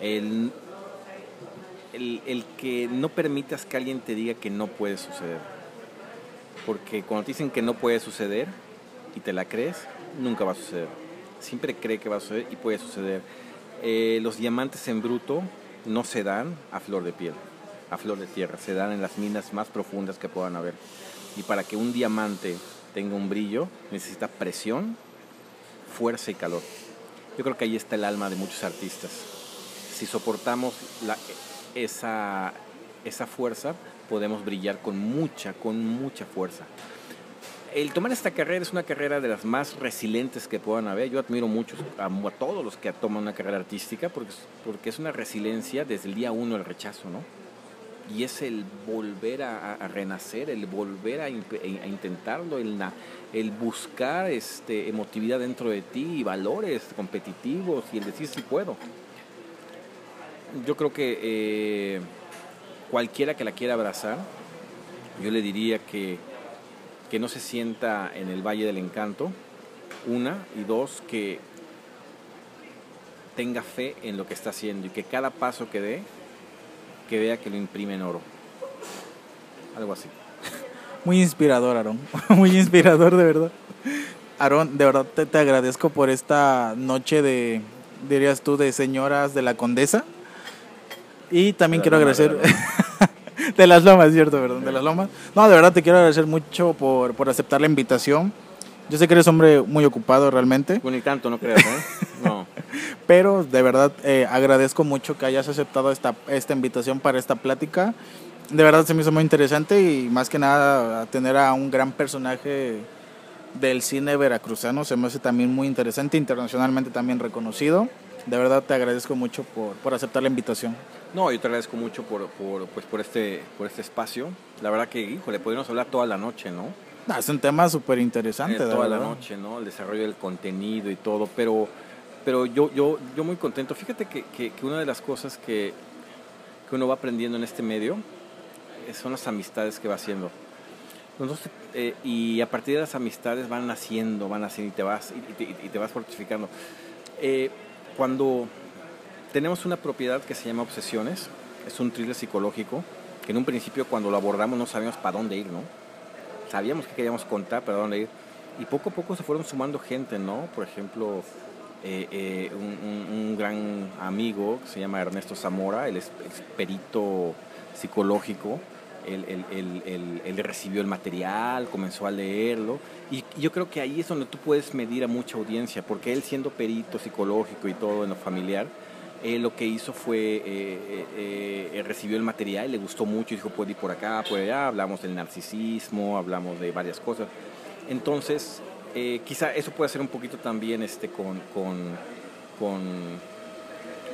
El, el, el que no permitas que alguien te diga que no puede suceder. Porque cuando te dicen que no puede suceder y te la crees, nunca va a suceder. Siempre cree que va a suceder y puede suceder. Eh, los diamantes en bruto no se dan a flor de piel, a flor de tierra, se dan en las minas más profundas que puedan haber. Y para que un diamante tenga un brillo, necesita presión, fuerza y calor. Yo creo que ahí está el alma de muchos artistas. Si soportamos la- esa, esa fuerza, podemos brillar con mucha, con mucha fuerza. El tomar esta carrera es una carrera de las más resilientes que puedan haber. Yo admiro mucho a, a todos los que toman una carrera artística porque, porque es una resiliencia desde el día uno del rechazo, ¿no? y es el volver a, renacer, el volver a, intentarlo, el, el, buscar este, emotividad dentro de ti y valores competitivos y el decir si puedo. Yo creo que eh, cualquiera que la quiera abrazar, yo le diría que, que no se sienta en el Valle del Encanto, una, y dos, que tenga fe en lo que está haciendo y que cada paso que dé, que vea que lo imprime en oro. Algo así. Muy inspirador, Aarón. Muy inspirador, de verdad. Aarón, de verdad te, te agradezco por esta noche de, dirías tú, de señoras de la condesa. Y también quiero agradecer... De, las lomas, cierto, perdón, de las lomas. No, de verdad te quiero agradecer mucho por, por aceptar la invitación. Yo sé que eres hombre muy ocupado realmente. Ni tanto, no creas, ¿eh? No. Pero de verdad eh, agradezco mucho que hayas aceptado esta, esta invitación para esta plática. De verdad se me hizo muy interesante y más que nada tener a un gran personaje del cine veracruzano se me hace también muy interesante, internacionalmente también reconocido. De verdad te agradezco mucho por, por aceptar la invitación. No, yo te agradezco mucho por, por, pues, por, este, por este espacio. La verdad que, híjole, podríamos hablar toda la noche, ¿no? es un tema súper interesante. Eh, toda la noche, ¿no? El desarrollo del contenido y todo, pero, pero yo, yo, yo muy contento. Fíjate que, que, una de las cosas que, que, uno va aprendiendo en este medio eh, son las amistades que va haciendo. Eh, y a partir de las amistades van naciendo, van naciendo y te vas, y, te, vas fortificando. Cuando tenemos una propiedad que se llama Obsesiones, es un thriller psicológico, que en un principio cuando lo abordamos no sabíamos para dónde ir, ¿no? sabíamos que queríamos contar, para dónde ir. Y poco a poco se fueron sumando gente, ¿no? Por ejemplo, eh, eh, un, gran amigo que se llama Ernesto Zamora, él es, perito psicológico. Él, recibió el material, comenzó a leerlo y yo creo que ahí es donde tú puedes medir a mucha audiencia, porque él siendo perito psicológico y todo en lo familiar, él lo que hizo fue, eh, eh, eh, recibió el material, le gustó mucho y dijo, puede ir por acá, puede allá, hablamos del narcisismo, hablamos de varias cosas. Entonces, quizá eso puede ser un poquito también este, con, con, con,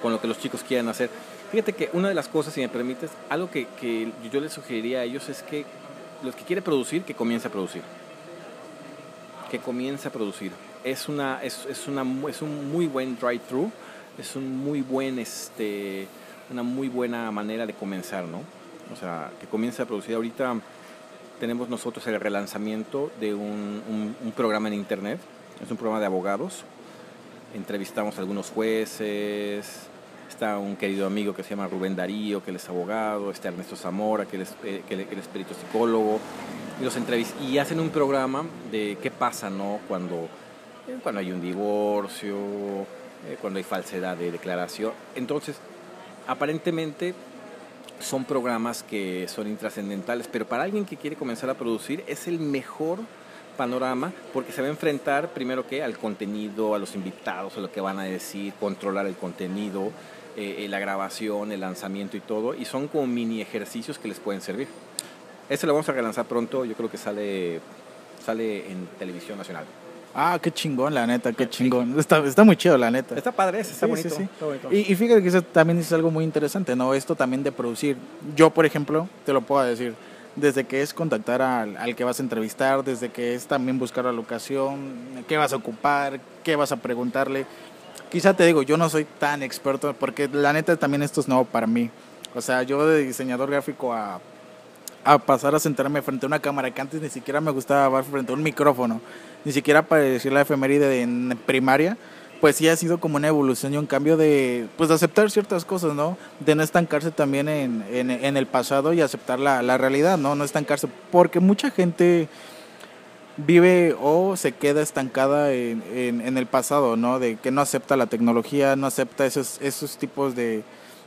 con, lo que los chicos quieran hacer. Fíjate que una de las cosas, si me permites, algo que, que yo les sugeriría a ellos es que los que quieren producir, que comience a producir. Que comience a producir. Es, una, es, es, una, es un muy buen drive-thru es un muy buen, este, una muy buena manera de comenzar, ¿no? O sea, que comience a producir. Ahorita tenemos nosotros el relanzamiento de un, un, programa en internet, es un programa de abogados. Entrevistamos a algunos jueces, está un querido amigo que se llama Rubén Darío, que él es abogado, está Ernesto Zamora, que él es, eh, que es perito psicólogo, y los y hacen un programa de qué pasa, ¿no? Cuando, eh, cuando hay un divorcio, eh, cuando hay falsedad de declaración. Entonces, aparentemente son programas que son intrascendentales, pero para alguien que quiere comenzar a producir es el mejor panorama porque se va a enfrentar primero que al contenido, a los invitados, a lo que van a decir, controlar el contenido, eh, la grabación, el lanzamiento y todo, y son como mini ejercicios que les pueden servir. Este lo vamos a relanzar pronto, yo creo que sale, sale en televisión nacional. Ah, qué chingón, la neta, qué chingón. Está, está muy chido, la neta. Está padre, está, bonito, Y, fíjate que eso también es algo muy interesante, ¿no? Esto también de producir. Yo, por ejemplo, te lo puedo decir, desde que es contactar al, al que vas a entrevistar, desde que es también buscar la locación, qué vas a ocupar, qué vas a preguntarle. Quizá te digo, yo no soy tan experto, porque la neta también esto es nuevo para mí. O sea, yo de diseñador gráfico a a pasar a sentarme frente a una cámara que antes ni siquiera me gustaba ver frente a un micrófono, ni siquiera para decir la efeméride en primaria, pues sí ha sido como una evolución y un cambio de, pues de aceptar ciertas cosas, ¿no? De no estancarse también en, en, el pasado y aceptar la, la, realidad, ¿no? No estancarse, porque mucha gente vive o se queda estancada en, en, el pasado, ¿no? De que no acepta la tecnología, no acepta esos, esos tipos de,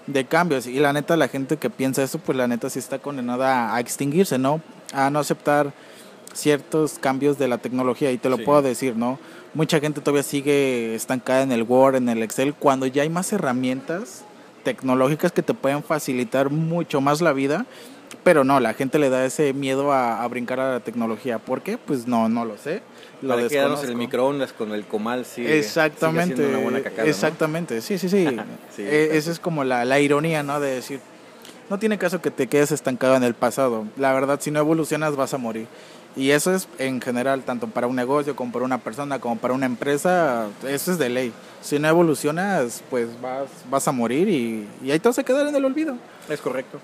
de cambios. Y la neta, la gente que piensa eso, pues la neta sí está condenada a extinguirse, ¿no? A no aceptar ciertos cambios de la tecnología. Y te lo puedo decir, ¿no? Mucha gente todavía sigue estancada en el Word, en el Excel, cuando ya hay más herramientas tecnológicas que te pueden facilitar mucho más la vida. Pero no, la gente le da ese miedo a, a brincar a la tecnología. ¿Por qué? Pues no, no lo sé lo Para quedarnos en el microondas con el comal sigue, exactamente sigue una buena cacada, exactamente sí sí sí, e, esa es como la, la, ironía no de decir no tiene caso que te quedes estancado en el pasado. La verdad, si no evolucionas vas a morir. Y eso es en general, tanto para un negocio, como para una persona, como para una empresa, eso es de ley. Si no evolucionas, pues vas, vas a morir y, y ahí te vas a quedar en el olvido. Es correcto.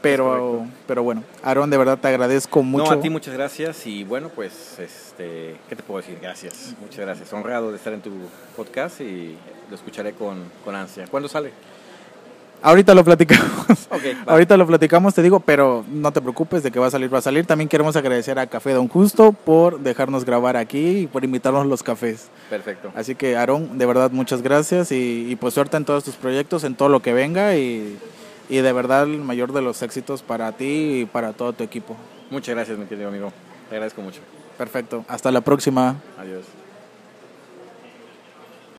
Pero, pero bueno, Aaron, de verdad te agradezco mucho. No, a ti muchas gracias y bueno, pues, este, ¿qué te puedo decir? Gracias, muchas gracias. Honrado de estar en tu podcast y lo escucharé con, con ansia. ¿Cuándo sale? Ahorita lo platicamos. Okay, Ahorita lo platicamos, te digo, pero no te preocupes de que va a salir, va a salir. También queremos agradecer a Café Don Justo por dejarnos grabar aquí y por invitarnos los cafés. Perfecto. Así que, Aaron, de verdad, muchas gracias y, y pues suerte en todos tus proyectos, en todo lo que venga y, y de verdad el mayor de los éxitos para ti y para todo tu equipo. Muchas gracias, mi querido amigo. Te agradezco mucho. Perfecto. Hasta la próxima.